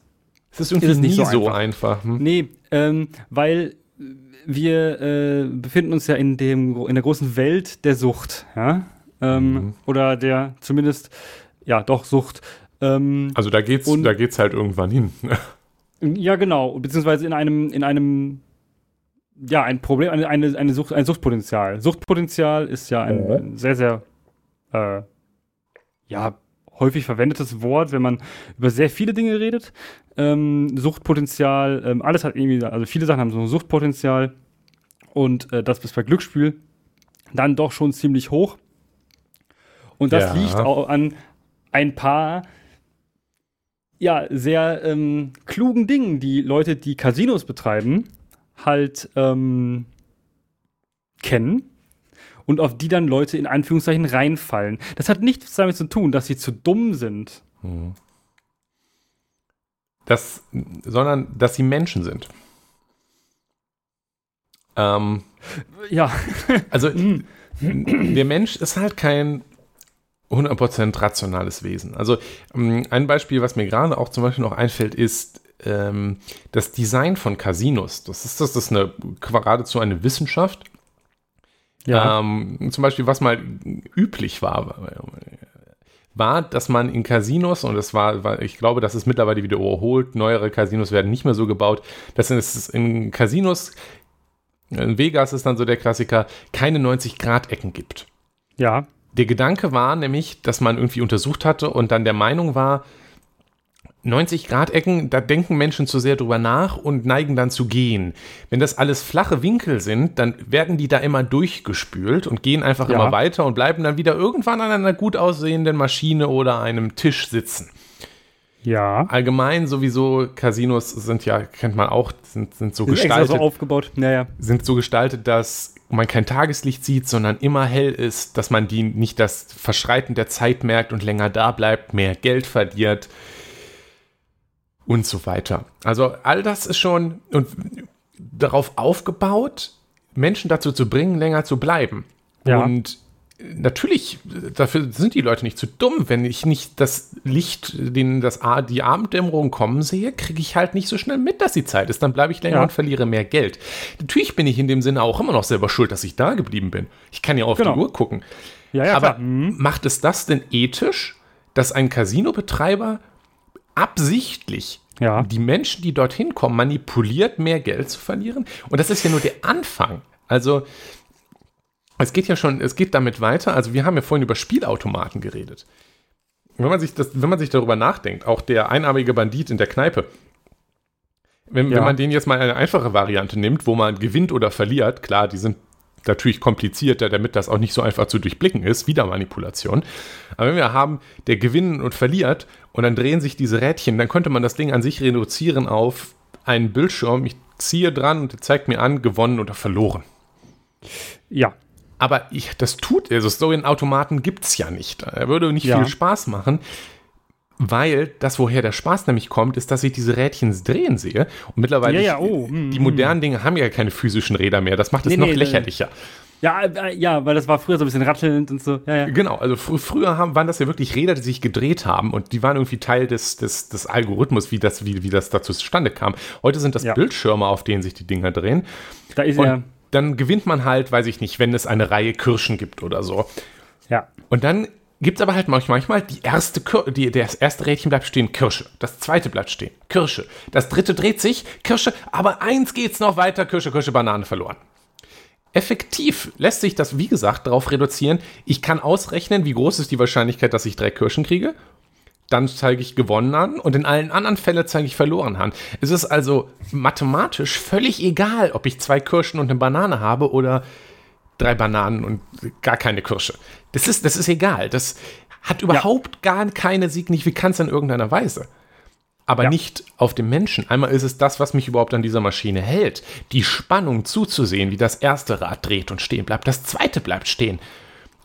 es ist irgendwie ist nicht so einfach. Einfach hm? Nee, ähm, weil wir äh, befinden uns ja in, dem, in der großen Welt der Sucht, ja? Ähm, mhm. Oder der zumindest, ja, doch Sucht. Ähm, also da geht's, und, da geht's halt irgendwann hin. <laughs> ja, genau, beziehungsweise in einem, in einem, ja, ein Problem, eine, eine, eine Sucht, ein Suchtpotenzial. Suchtpotenzial ist ja ein, ein sehr, sehr, äh, ja, häufig verwendetes Wort, wenn man über sehr viele Dinge redet. Ähm, Suchtpotenzial, ähm, alles hat irgendwie, also viele Sachen haben so ein Suchtpotenzial und äh, das ist bei Glücksspiel dann doch schon ziemlich hoch. Und das ja. liegt auch an ein paar ja, sehr ähm, klugen Dingen, die Leute, die Casinos betreiben, halt ähm, kennen und auf die dann Leute in Anführungszeichen reinfallen. Das hat nichts damit zu tun, dass sie zu dumm sind. Hm. Das, sondern dass sie Menschen sind. Ähm, ja. also <laughs> hm. der Mensch ist halt kein 100% rationales Wesen. Also ähm, ein Beispiel, was mir gerade auch zum Beispiel noch einfällt, ist ähm, das Design von Casinos. Das ist, das ist eine, geradezu eine Wissenschaft. Ja. Ähm, zum Beispiel, was mal üblich war, war, dass man in Casinos, und das war, war, ich glaube, das ist mittlerweile wieder überholt, neuere Casinos werden nicht mehr so gebaut, dass es in Casinos, in Vegas ist dann so der Klassiker, keine 90-Grad-Ecken gibt. Ja. Der Gedanke war nämlich, dass man irgendwie untersucht hatte und dann der Meinung war, 90-Grad-Ecken, da denken Menschen zu sehr drüber nach und neigen dann zu gehen. Wenn das alles flache Winkel sind, dann werden die da immer durchgespült und gehen einfach ja. immer weiter und bleiben dann wieder irgendwann an einer gut aussehenden Maschine oder einem Tisch sitzen. Ja. Allgemein sowieso Casinos sind ja, kennt man auch, sind, sind so sind gestaltet. so aufgebaut. Naja. Sind so gestaltet, dass man kein Tageslicht sieht, sondern immer hell ist, dass man die nicht das Verschreiten der Zeit merkt und länger da bleibt, mehr Geld verliert und so weiter. Also all das ist schon und darauf aufgebaut, Menschen dazu zu bringen, länger zu bleiben. Ja. Und natürlich, dafür sind die Leute nicht zu dumm. Wenn ich nicht das Licht, den, das, die Abenddämmerung kommen sehe, kriege ich halt nicht so schnell mit, dass die Zeit ist. Dann bleibe ich länger ja. und verliere mehr Geld. Natürlich bin ich in dem Sinne auch immer noch selber schuld, dass ich da geblieben bin. Ich kann ja auf genau. die Uhr gucken. Ja, ja, Aber mhm. macht es das denn ethisch, dass ein Casinobetreiber absichtlich Ja. die Menschen, die dorthin kommen, manipuliert, mehr Geld zu verlieren. Und das ist ja nur der Anfang. Also, es geht ja schon, es geht damit weiter. Also, wir haben ja vorhin über Spielautomaten geredet. Wenn man sich, das, wenn man sich darüber nachdenkt, auch der einarmige Bandit in der Kneipe, wenn, Ja. wenn man den jetzt mal eine einfache Variante nimmt, wo man gewinnt oder verliert, klar, die sind natürlich komplizierter, damit das auch nicht so einfach zu durchblicken ist, wieder Manipulation. Aber wenn wir haben, der gewinnt und verliert und dann drehen sich diese Rädchen, dann könnte man das Ding an sich reduzieren auf einen Bildschirm. Ich ziehe dran und der zeigt mir an, gewonnen oder verloren. Ja. Aber ich, das tut, also so einen Automaten gibt es ja nicht. Er würde nicht Ja. viel Spaß machen, weil das, woher der Spaß nämlich kommt, ist, dass ich diese Rädchen drehen sehe. Und mittlerweile, Ja, ja, oh, hm, die modernen Dinge haben ja keine physischen Räder mehr. Das macht es Nee, noch nee, lächerlicher. Ja, äh, ja, weil das war früher so ein bisschen rattelnd und so. Ja. Genau, also fr früher haben, waren das ja wirklich Räder, die sich gedreht haben und die waren irgendwie Teil des, des, des Algorithmus, wie das, wie, wie das dazu zustande kam. Heute sind das. Bildschirme, auf denen sich die Dinger drehen. Da ist Und ja. dann gewinnt man halt, weiß ich nicht, wenn es eine Reihe Kirschen gibt oder so. Ja. Und dann gibt es aber halt manch- manchmal die erste, Kir die, das erste Rädchen bleibt stehen, Kirsche. Das zweite bleibt stehen, Kirsche. Das dritte dreht sich, Kirsche. Aber eins geht's noch weiter, Kirsche, Kirsche, Banane verloren. Effektiv lässt sich das, wie gesagt, darauf reduzieren. Ich kann ausrechnen, wie groß ist die Wahrscheinlichkeit, dass ich drei Kirschen kriege. Dann zeige ich gewonnen an und in allen anderen Fällen zeige ich verloren an. Es ist also mathematisch völlig egal, ob ich zwei Kirschen und eine Banane habe oder drei Bananen und gar keine Kirsche. Das ist, das ist egal. Das hat überhaupt gar keine Signifikanz in irgendeiner Weise. Aber Ja. nicht auf dem Menschen. Einmal ist es das, was mich überhaupt an dieser Maschine hält. Die Spannung zuzusehen, wie das erste Rad dreht und stehen bleibt. Das zweite bleibt stehen.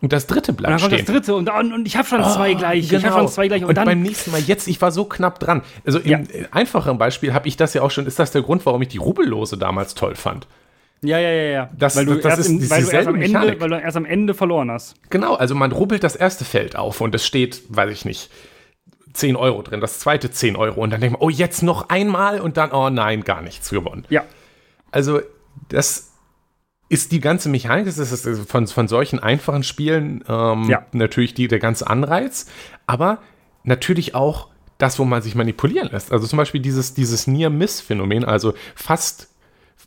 Und das dritte Und bleibt dann kommt stehen. das dritte und, und, und ich habe schon zwei gleich. Ich habe Genau. schon zwei gleich. Und, Und, dann. beim nächsten Mal, jetzt, ich war so knapp dran. Also im Ja. einfachen Beispiel habe ich das ja auch schon, ist das der Grund, warum ich die Rubellose damals toll fand. Ja, ja, ja, ja. Das- weil du, das erst, ist weil, du erst am Ende, Mechanik. weil du erst am Ende verloren hast. Genau, also man rubbelt das erste Feld auf und es steht, weiß ich nicht, 10 Euro drin, das zweite 10 Euro und dann denkt man, oh, jetzt noch einmal und dann, oh nein, gar nichts gewonnen. Ja. Also das ist die ganze Mechanik, das ist von, von solchen einfachen Spielen ähm, Ja. natürlich die, der ganze Anreiz, aber natürlich auch das, wo man sich manipulieren lässt. Also zum Beispiel dieses, dieses Near-Miss-Phänomen, also fast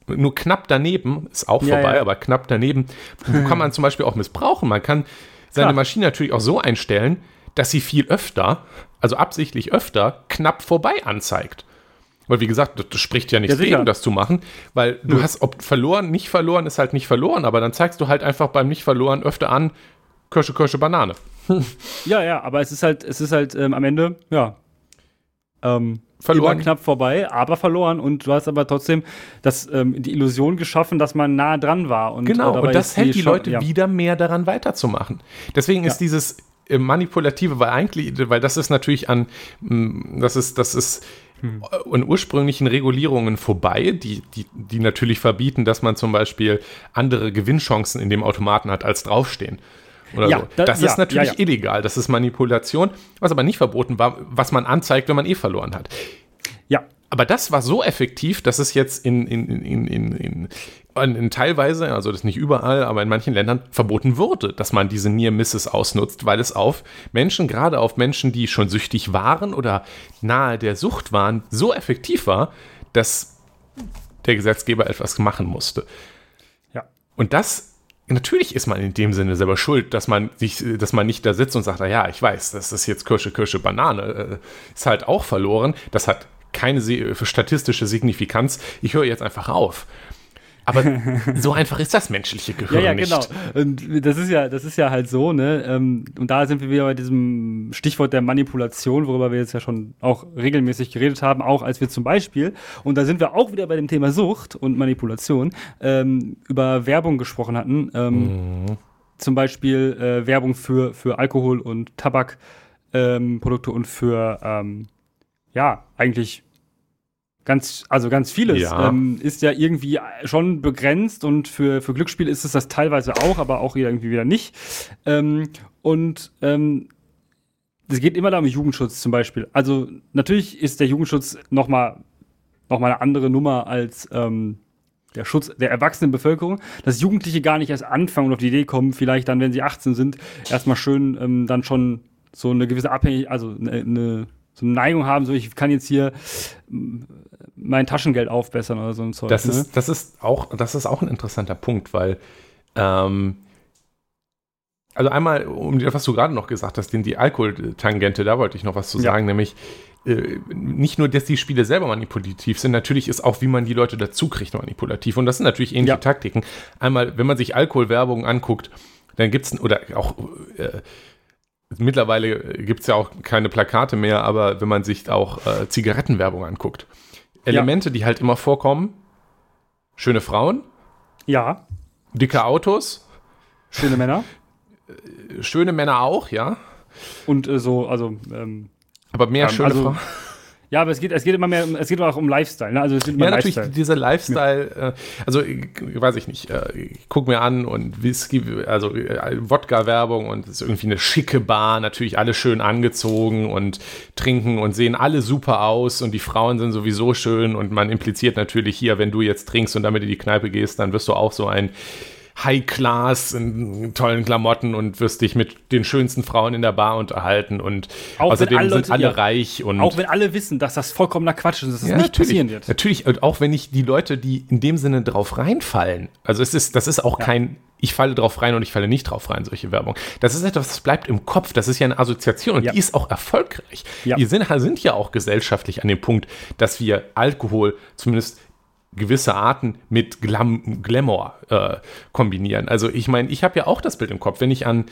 nur knapp daneben, ist auch Ja, vorbei, ja. aber knapp daneben, <laughs> kann man zum Beispiel auch missbrauchen. Man kann seine Klar. Maschine natürlich auch so einstellen, dass sie viel öfter, also absichtlich öfter, knapp vorbei anzeigt. Weil, wie gesagt, das, spricht ja nichts Ja, gegen, das zu machen, weil du hast, ob verloren, nicht verloren, ist halt nicht verloren, aber dann zeigst du halt einfach beim nicht verloren öfter an, Kirsche, Kirsche, Banane. <laughs> Ja, ja, aber es ist halt, es ist halt ähm, am Ende, ja. Ähm, Verloren. Immer knapp vorbei, aber verloren. Und du hast aber trotzdem das, ähm, die Illusion geschaffen, dass man nah dran war. Und, Genau, äh, und das ist hält die Chance- Leute ja. wieder mehr daran weiterzumachen. Deswegen ist Ja. dieses äh, manipulative, weil eigentlich, weil das ist natürlich an, mh, das ist, das ist Hm. äh, an ursprünglichen Regulierungen vorbei, die, die, die natürlich verbieten, dass man zum Beispiel andere Gewinnchancen in dem Automaten hat als draufstehen. Oder Ja, so. da- Das ja, ist natürlich ja, illegal, das ist Manipulation, was aber nicht verboten war, was man anzeigt, wenn man eh verloren hat. Ja, Aber das war so effektiv, dass es jetzt in, in, in, in, in, in, in, in teilweise, also das nicht überall, aber in manchen Ländern verboten wurde, dass man diese Near Misses ausnutzt, weil es auf Menschen, gerade auf Menschen, die schon süchtig waren oder nahe der Sucht waren, so effektiv war, dass der Gesetzgeber etwas machen musste. ja. Und das, natürlich ist man in dem Sinne selber schuld, dass man, sich, dass man nicht da sitzt und sagt, na ja, ich weiß, das ist jetzt Kirsche, Kirsche, Banane, äh, ist halt auch verloren. Das hat keine se- statistische Signifikanz. Ich höre jetzt einfach auf. Aber <laughs> so einfach ist das menschliche Ja, Gehirn ja, nicht. genau. Und das ist ja, das ist ja halt so, ne? Ähm, Und da sind wir wieder bei diesem Stichwort der Manipulation, worüber wir jetzt ja schon auch regelmäßig geredet haben, auch als wir zum Beispiel, und da sind wir auch wieder bei dem Thema Sucht und Manipulation, ähm, über Werbung gesprochen hatten. Ähm, Zum Beispiel äh, Werbung für, für Alkohol und Tabakprodukte ähm, und für, ähm, ja, eigentlich ganz, also ganz vieles Ja. ähm, ist ja irgendwie schon begrenzt und für, für Glücksspiel ist es das teilweise auch, aber auch irgendwie wieder nicht. Ähm, und ähm, es geht immer da um Jugendschutz zum Beispiel. Also natürlich ist der Jugendschutz noch mal, noch mal eine andere Nummer als ähm, der Schutz der erwachsenen Bevölkerung, dass Jugendliche gar nicht erst anfangen und auf die Idee kommen, vielleicht dann, wenn sie 18 sind, erstmal schön ähm, dann schon so eine gewisse Abhängigkeit, also eine, eine, so eine Neigung haben, so ich kann jetzt hier mein Taschengeld aufbessern oder so ein Zeug. Das, ne? ist, das, ist auch, das ist auch ein interessanter Punkt, weil ähm, also einmal, um das, was du gerade noch gesagt hast, den, die Alkoholtangente, da wollte ich noch was zu Ja. sagen, nämlich äh, nicht nur, dass die Spiele selber manipulativ sind, natürlich ist auch, wie man die Leute dazu kriegt, manipulativ. Und das sind natürlich ähnliche Ja. Taktiken. Einmal, wenn man sich Alkoholwerbung anguckt, dann gibt es, oder auch äh, mittlerweile gibt es ja auch keine Plakate mehr, aber wenn man sich auch äh, Zigarettenwerbung anguckt, Elemente, die halt immer vorkommen, schöne Frauen, ja, dicke Autos, schöne Männer. <laughs> schöne Männer auch, ja, Und äh, so, also, ähm, aber mehr Ähm, schöne also, Frauen. <laughs> ja, aber es geht, es geht immer mehr, um- es geht auch um Lifestyle, ne? Also es geht immer Ja, um natürlich, Lifestyle. dieser Lifestyle, äh, also ich, weiß ich nicht, äh, ich guck mir an und Whisky, also äh, Wodka-Werbung und es ist irgendwie eine schicke Bar, natürlich alle schön angezogen und trinken und sehen alle super aus und die Frauen sind sowieso schön und man impliziert natürlich hier, wenn du jetzt trinkst und damit in die Kneipe gehst, dann wirst du auch so ein High Class in tollen Klamotten und wirst dich mit den schönsten Frauen in der Bar unterhalten und Auch außerdem alle sind alle ja. reich und Auch wenn alle wissen, dass das vollkommener Quatsch ist, dass das ja, nicht passieren wird. Natürlich, und auch wenn ich die Leute, die in dem Sinne drauf reinfallen, also es ist, das ist auch kein, ich falle drauf rein und ich falle nicht drauf rein, solche Werbung. Das ist etwas, das bleibt im Kopf, das ist ja eine Assoziation und Ja. die ist auch erfolgreich. Ja. Wir sind, sind ja auch gesellschaftlich an dem Punkt, dass wir Alkohol zumindest gewisse Arten mit Glam Glamour äh, kombinieren. Also ich meine, ich habe ja auch das Bild im Kopf, wenn ich an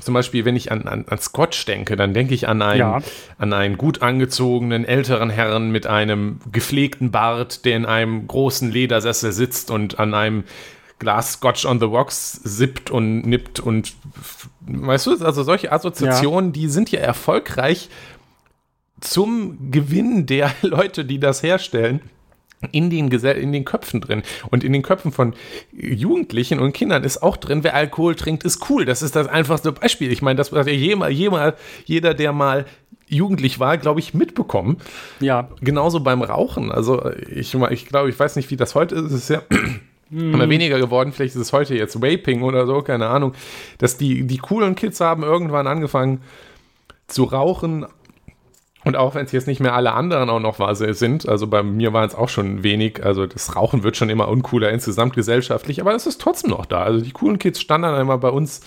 zum Beispiel, wenn ich an, an, an Scotch denke, dann denke ich an einen, Ja. an einen gut angezogenen älteren Herrn mit einem gepflegten Bart, der in einem großen Ledersessel sitzt und an einem Glas Scotch on the Rocks sippt und nippt und weißt du, also solche Assoziationen, die sind ja erfolgreich zum Gewinn der <laughs> Leute, die das herstellen in den, Gesell in den Köpfen drin. Und in den Köpfen von Jugendlichen und Kindern ist auch drin, wer Alkohol trinkt, ist cool. Das ist das einfachste Beispiel. Ich meine, das hat ja jeder, jeder, jeder der mal jugendlich war, glaube ich, mitbekommen. Ja, Genauso beim Rauchen. Also ich, ich glaube, ich weiß nicht, wie das heute ist. Es ist ja immer weniger geworden. Vielleicht ist es heute jetzt Vaping oder so, keine Ahnung. Dass die, die coolen Kids haben irgendwann angefangen zu rauchen. Und auch wenn es jetzt nicht mehr alle anderen auch noch sind, also bei mir waren es auch schon wenig, also das Rauchen wird schon immer uncooler insgesamt gesellschaftlich, aber es ist trotzdem noch da. Also die coolen Kids standen dann einmal bei uns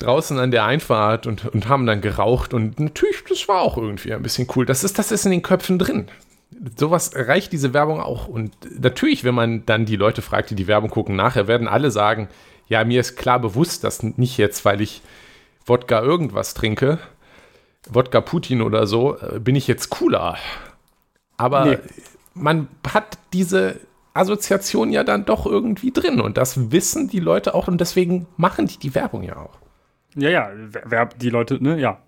draußen an der Einfahrt und, und haben dann geraucht und natürlich, das war auch irgendwie ein bisschen cool. Das ist, das ist in den Köpfen drin. Sowas erreicht diese Werbung auch. Und natürlich, wenn man dann die Leute fragt, die die Werbung gucken, nachher werden alle sagen, ja, mir ist klar bewusst, dass nicht jetzt, weil ich Wodka irgendwas trinke, Wodka Putin oder so, äh, bin ich jetzt cooler. Aber Nee. man hat diese Assoziation ja dann doch irgendwie drin und das wissen die Leute auch und deswegen machen die die Werbung ja auch. ja, ja, wer, wer die Leute, ne, ja.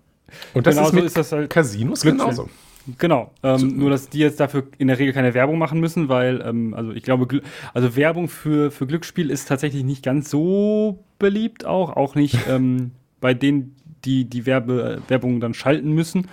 Und das Genau ist so mit ist das halt Casinos Glücksspiel. genauso. Genau. Ähm, nur, dass die jetzt dafür in der Regel keine Werbung machen müssen, weil, ähm, also ich glaube, Gl- also Werbung für, für Glücksspiel ist tatsächlich nicht ganz so beliebt auch. Auch nicht <laughs> ähm, bei denen, die die Werbe, Werbung dann schalten müssen,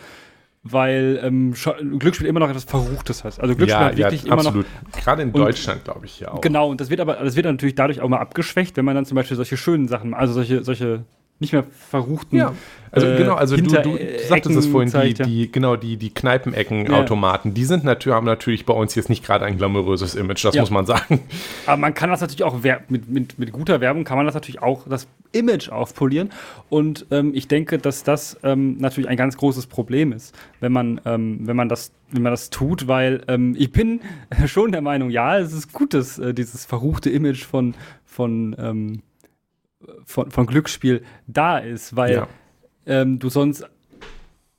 weil ähm, Glücksspiel immer noch etwas Verruchtes hat. Also Glücksspiel Ja, hat ja, wirklich immer noch absolut. Gerade in Deutschland, glaube ich, ja auch. Genau, und das wird aber, das wird natürlich dadurch auch mal abgeschwächt, wenn man dann zum Beispiel solche schönen Sachen, also solche, solche nicht mehr verruchten. Ja, also äh, genau, also du, du, du sagtest es vorhin, die, ja. die, genau, die, die Kneipenecken-Automaten, die sind natürlich, haben natürlich bei uns jetzt nicht gerade ein glamouröses Image, das Ja. muss man sagen. Aber man kann das natürlich auch mit, mit, mit guter Werbung kann man das natürlich auch das Image aufpolieren. Und ähm, ich denke, dass das ähm, natürlich ein ganz großes Problem ist, wenn man, ähm, wenn man das, wenn man das tut, weil ähm, ich bin <laughs> schon der Meinung, ja, es ist gut, dass äh, dieses verruchte Image von, von, ähm, von, von Glücksspiel da ist, weil Ja. ähm, du sonst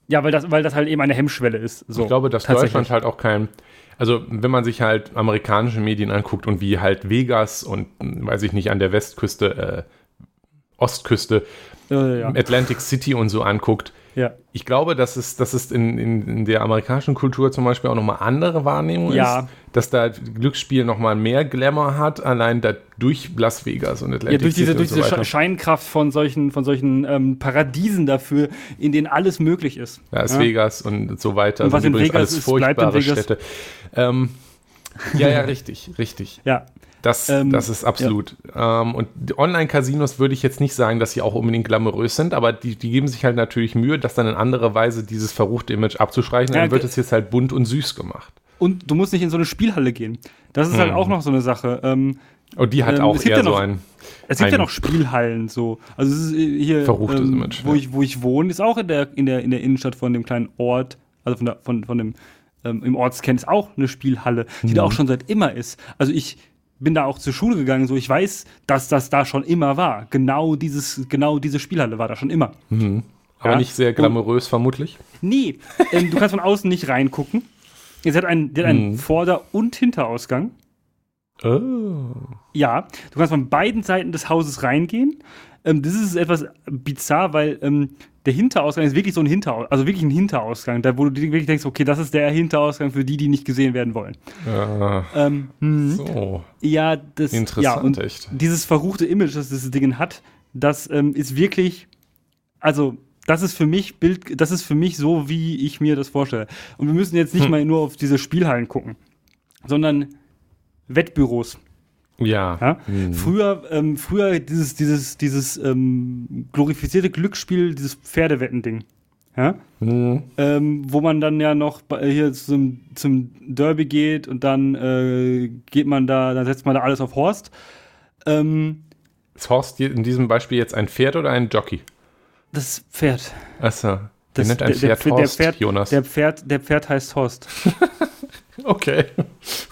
ja, weil das, weil das halt eben eine Hemmschwelle ist. So, ich glaube, dass. Deutschland halt auch kein, also wenn man sich halt amerikanische Medien anguckt und wie halt Vegas und, hm, weiß ich nicht, an der Westküste, äh, Ostküste, Äh, ja. Atlantic City und so anguckt, ja. ich glaube, dass es, dass es in, in, in der amerikanischen Kultur zum Beispiel auch nochmal andere Wahrnehmung Ja. ist. Dass da Glücksspiel nochmal mehr Glamour hat, allein da durch Las Vegas und Atlantic Ja, durch diese, durch diese so. Sche- Scheinkraft von solchen, von solchen ähm, Paradiesen dafür, in denen alles möglich ist. Las Ja. Vegas und so weiter. Und was in Vegas alles ist, furchtbare. Städte. Ähm, ja, ja, <laughs> richtig, richtig. Ja. Das, ähm, das ist absolut. Ja. Ähm, und Online-Casinos würde ich jetzt nicht sagen, dass sie auch unbedingt glamourös sind, aber die, die geben sich halt natürlich Mühe, das dann in anderer Weise dieses verruchte Image abzustreichen. Ja, dann wird es jetzt halt bunt und süß gemacht. Und du musst nicht in so eine Spielhalle gehen. Das ist hm. halt auch noch so eine Sache. Ähm, und die hat ähm, auch eher ja noch, so ein. Es gibt ein ja noch Spielhallen so. Also es ist hier, verruchtes ähm, Image, wo, ich, wo ich wohne, ist auch in der, in, der, in der Innenstadt von dem kleinen Ort, also von, der, von, von dem ähm, im Ortskern ist auch eine Spielhalle, die mhm. da auch schon seit immer ist. Also ich bin da auch zur Schule gegangen, so ich weiß, dass das da schon immer war. Genau dieses, genau diese Spielhalle war da schon immer. Mhm. Aber ja? nicht sehr glamourös, Und, vermutlich. Nee, ähm, du kannst von außen nicht reingucken. Es hat einen, hat einen mhm. Vorder- und Hinterausgang. Oh. Ja, du kannst von beiden Seiten des Hauses reingehen. Ähm, das ist etwas bizarr, weil ähm, der Hinterausgang ist wirklich so ein Hinterausgang, also wirklich ein Hinterausgang, da wo du wirklich denkst, okay, das ist der Hinterausgang für die, die nicht gesehen werden wollen. Ja. Ähm, hm. so. Ja, das Interessant, ja, und echt. Dieses verruchte Image, das dieses Ding hat, das ähm, ist wirklich, also das ist für mich Bild, das ist für mich so, wie ich mir das vorstelle. Und wir müssen jetzt nicht hm. mal nur auf diese Spielhallen gucken, sondern Wettbüros. Ja. ja? Mhm. Früher, ähm, früher dieses, dieses, dieses ähm, glorifizierte Glücksspiel, dieses Pferdewetten-Ding. Ja? Mhm. Ähm, wo man dann ja noch hier zum, zum Derby geht und dann äh, geht man da, dann setzt man da alles auf Horst. Ähm, ist Horst in diesem Beispiel jetzt ein Pferd oder ein Jockey? Das Pferd. Achso. Das, nennt ein Pferd der, Horst, der Pferd, Jonas. Der Pferd, der Pferd heißt Horst. <laughs> Okay.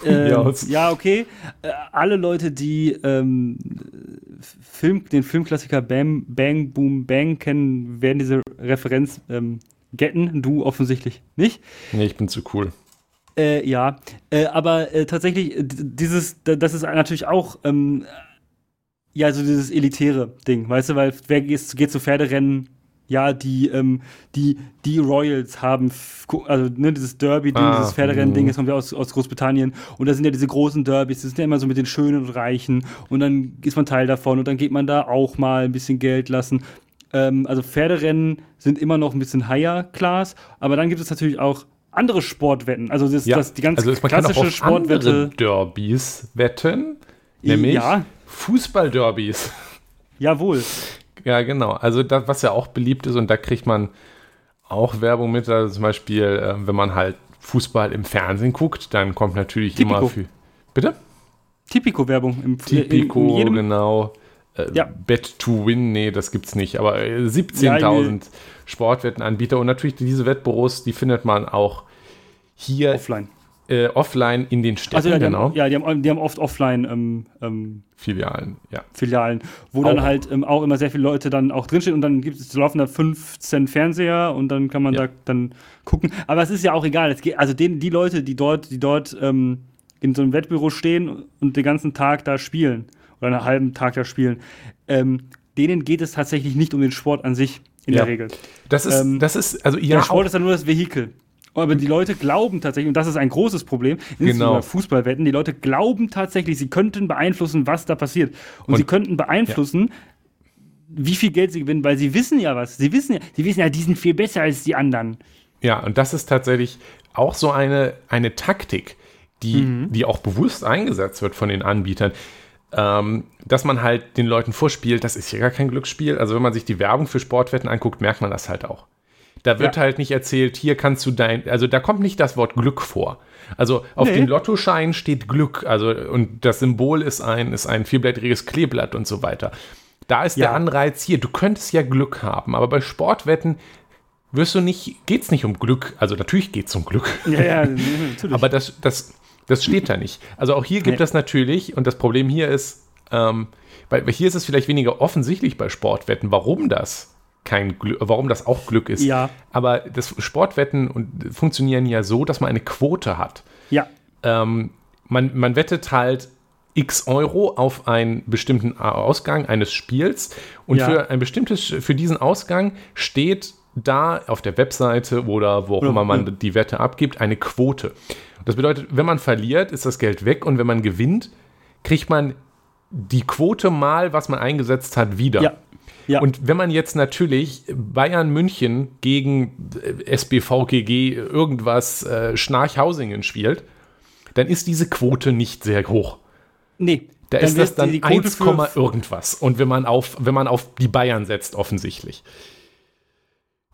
Ähm, ja, okay. Äh, alle Leute, die ähm, Film, den Filmklassiker Bam, Bang, Boom, Bang kennen, werden diese Referenz ähm, getten. Du offensichtlich nicht. Nee, ich bin zu cool. Äh, ja, äh, aber äh, tatsächlich, dieses, das ist natürlich auch, ähm, ja, so dieses elitäre Ding, weißt du, weil wer geht, geht zu Pferderennen ja, die, ähm, die, die Royals haben, also ne, dieses Derby-Ding, ah, dieses Pferderennen-Ding, das kommt ja aus, aus Großbritannien. Und da sind ja diese großen Derbys, das sind ja immer so mit den Schönen und Reichen. Und dann ist man Teil davon und dann geht man da auch mal ein bisschen Geld lassen. Ähm, also Pferderennen sind immer noch ein bisschen higher class, aber dann gibt es natürlich auch andere Sportwetten. Also das, ja, das die ganz also klassische Sportwette. Derbys wetten, nämlich ja. Fußball-Derbys. Jawohl. Ja, genau. Also das, was ja auch beliebt ist und da kriegt man auch Werbung mit, also zum Beispiel, äh, wenn man halt Fußball im Fernsehen guckt, dann kommt natürlich Tipico. immer für. Bitte? Tipico-Werbung im Tipico, in, in genau. Äh, ja. Bet to Win, nee, das gibt's nicht. Aber 17.000 ja, Sportwettenanbieter und natürlich diese Wettbüros, die findet man auch hier offline äh, offline in den Städten, also, ja, genau. Haben, ja, die haben, die haben oft offline ähm, ähm, Filialen, ja. Filialen, wo auch. dann halt ähm, auch immer sehr viele Leute dann auch drinstehen und dann gibt es laufen da 15 Fernseher und dann kann man ja. da dann gucken. Aber es ist ja auch egal. Geht, also den, die Leute, die dort, die dort ähm, in so einem Wettbüro stehen und den ganzen Tag da spielen oder einen halben Tag da spielen, ähm, denen geht es tatsächlich nicht um den Sport an sich in ja. der Regel. Das ist, ähm, das ist, also ja. Der Sport ist dann nur das Vehikel. Aber die Leute glauben tatsächlich, und das ist ein großes Problem, genau. Fußballwetten, die Leute glauben tatsächlich, sie könnten beeinflussen, was da passiert. Und, und sie könnten beeinflussen, ja. wie viel Geld sie gewinnen, weil sie wissen ja was. Sie wissen ja, sie wissen ja, die sind viel besser als die anderen. Ja, und das ist tatsächlich auch so eine, eine Taktik, die, mhm. die auch bewusst eingesetzt wird von den Anbietern. Ähm, dass man halt den Leuten vorspielt, das ist ja gar kein Glücksspiel. Also wenn man sich die Werbung für Sportwetten anguckt, merkt man das halt auch. Da wird ja. halt nicht erzählt, hier kannst du dein, also da kommt nicht das Wort Glück vor. Also auf nee. dem Lottoschein steht Glück, also und das Symbol ist ein, ist ein vierblättriges Kleeblatt und so weiter. Da ist ja. der Anreiz hier, du könntest ja Glück haben, aber bei Sportwetten wirst du nicht, geht's nicht um Glück, also natürlich geht es um Glück. Ja, ja, <laughs> natürlich. aber das, das, das steht da nicht. Also auch hier gibt nee. es natürlich, und das Problem hier ist, ähm, weil hier ist es vielleicht weniger offensichtlich bei Sportwetten, warum das kein Glück, warum das auch Glück ist. Ja. Aber das Sportwetten und funktionieren ja so, dass man eine Quote hat. Ja. Ähm, man, man wettet halt x Euro auf einen bestimmten Ausgang eines Spiels und ja. für ein bestimmtes, für diesen Ausgang steht da auf der Webseite oder wo auch immer man die Wette abgibt, eine Quote. Das bedeutet, wenn man verliert, ist das Geld weg und wenn man gewinnt, kriegt man die Quote mal, was man eingesetzt hat, wieder. Ja. Ja. Und wenn man jetzt natürlich Bayern München gegen äh, SBVGG irgendwas äh, Schnarchhausingen spielt, dann ist diese Quote nicht sehr hoch. Nee, Da ist das dann die Quote 1, für- irgendwas. Und wenn man auf, wenn man auf die Bayern setzt, offensichtlich.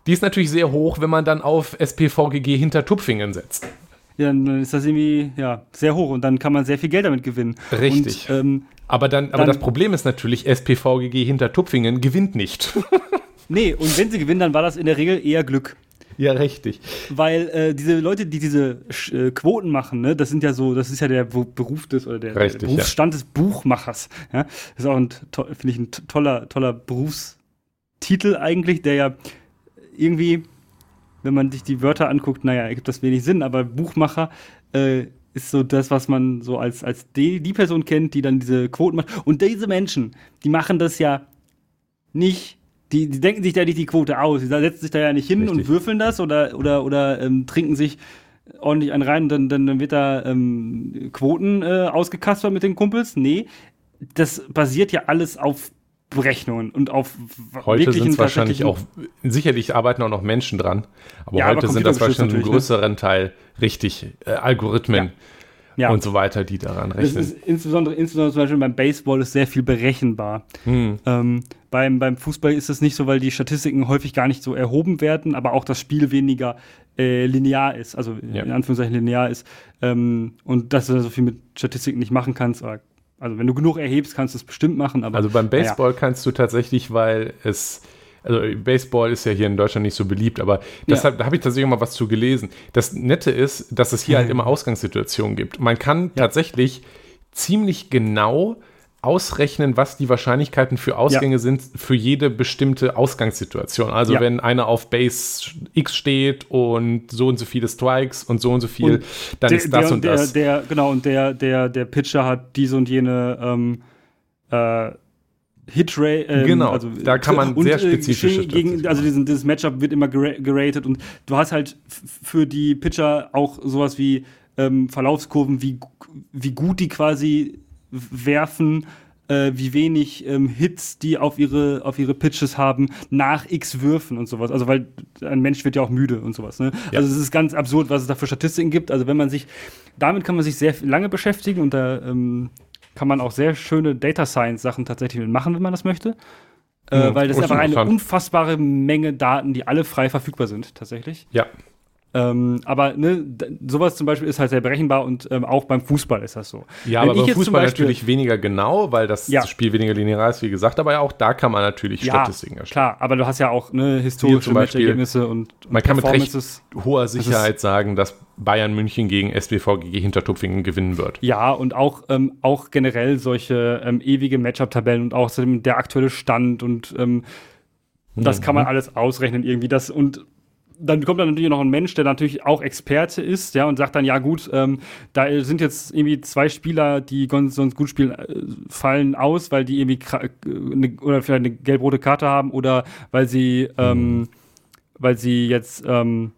Die ist natürlich sehr hoch, wenn man dann auf SPVGG hinter Tupfingen setzt. Ja, dann ist das irgendwie ja, sehr hoch und dann kann man sehr viel Geld damit gewinnen. Richtig. Und, ähm, Aber dann, aber Dann- das Problem ist natürlich, SPVGG hinter Tupfingen gewinnt nicht. <laughs> nee, und wenn sie gewinnen, dann war das in der Regel eher Glück. ja, richtig. Weil äh, diese Leute, die diese äh, Quoten machen, ne, das sind ja so, das ist ja der Beruf des oder der, Richtig, der Berufsstand des Buchmachers. Ja? Das ist auch ein, finde ich, ein toller, toller Berufstitel eigentlich, der ja irgendwie, wenn man sich die Wörter anguckt, naja, ergibt das wenig Sinn, aber Buchmacher äh, ist so das, was man so als, als die, die Person kennt, die dann diese Quoten macht. Und diese Menschen, die machen das ja nicht, die, die denken sich da nicht die Quote aus, die setzen sich da ja nicht hin Richtig. und würfeln das oder, oder, oder ähm, trinken sich ordentlich einen rein und dann, dann, dann wird da ähm, Quoten äh, ausgekaspert mit den Kumpels. Nee, das basiert ja alles auf Berechnungen und auf Heute sind es wahrscheinlich auch, sicherlich arbeiten auch noch Menschen dran, aber Ja, aber heute sind das wahrscheinlich im natürlich, ne? größeren Teil richtig äh, Algorithmen ja. und so weiter, die daran Das rechnen. ist insbesondere, insbesondere zum Beispiel beim Baseball ist sehr viel berechenbar. Hm. Ähm, beim, beim Fußball ist es nicht so, weil die Statistiken häufig gar nicht so erhoben werden, aber auch das Spiel weniger äh, linear ist, also Ja. in Anführungszeichen linear ist. Ähm, und dass du da so viel mit Statistiken nicht machen kannst. Aber, also wenn du genug erhebst, kannst du es bestimmt machen. Aber Also beim. Baseball kannst du tatsächlich, weil es, also Baseball ist ja hier in Deutschland nicht so beliebt, aber deshalb, da habe ich tatsächlich mal was zu gelesen. Das Nette ist, dass es hier halt immer Ausgangssituationen gibt. Man kann tatsächlich ziemlich genau ausrechnen, was die Wahrscheinlichkeiten für Ausgänge sind für jede bestimmte Ausgangssituation. Also Ja. wenn einer auf Base X steht und so und so viele Strikes und so und so viel, Und dann der, ist das der, und der, das. Der, genau, und der, der, der Pitcher hat diese und jene ähm, äh, Hitrate. Ähm, Genau, da kann man und, sehr äh, spezifische gegen, Statistiken Also diesen, dieses Matchup wird immer gera- geratet und du hast halt für die Pitcher auch sowas wie ähm, Verlaufskurven, wie, wie gut die quasi werfen, äh, wie wenig ähm, Hits die auf ihre, auf ihre Pitches haben, nach X Würfen und sowas. Also, weil ein Mensch wird ja auch müde und sowas. Ne? Ja. Also, es ist ganz absurd, was es da für Statistiken gibt. Also, wenn man sich, damit kann man sich sehr lange beschäftigen und da ähm, kann man auch sehr schöne Data Science Sachen tatsächlich mitmachen, wenn man das möchte. Äh, Mhm. weil das ist einfach eine unfassbare Menge Daten, die alle frei verfügbar sind, tatsächlich. Ja, Ähm, aber ne, sowas zum Beispiel ist halt sehr berechenbar und ähm, auch beim Fußball ist das so. Ja, Wenn aber beim Fußball Beispiel- natürlich weniger genau, weil das Ja. Spiel weniger linear ist, wie gesagt, aber ja auch da kann man natürlich Ja, Statistiken erstellen. klar, aber du hast ja auch ne, historische Matchergebnisse und, und Man kann mit recht hoher Sicherheit sagen, dass Bayern München gegen SBVGG Hintertupfingen gewinnen wird. Ja, und auch, ähm, auch generell solche ähm, ewige Matchup-Tabellen und außerdem der aktuelle Stand und ähm, das kann man alles ausrechnen irgendwie. Das und dann kommt dann natürlich noch ein Mensch, der natürlich auch Experte ist, ja, und sagt dann, ja gut, ähm, da sind jetzt irgendwie zwei Spieler, die sonst gut spielen, äh, fallen aus, weil die irgendwie äh, ne, oder vielleicht eine gelb-rote Karte haben oder weil sie, ähm, weil sie jetzt, ähm,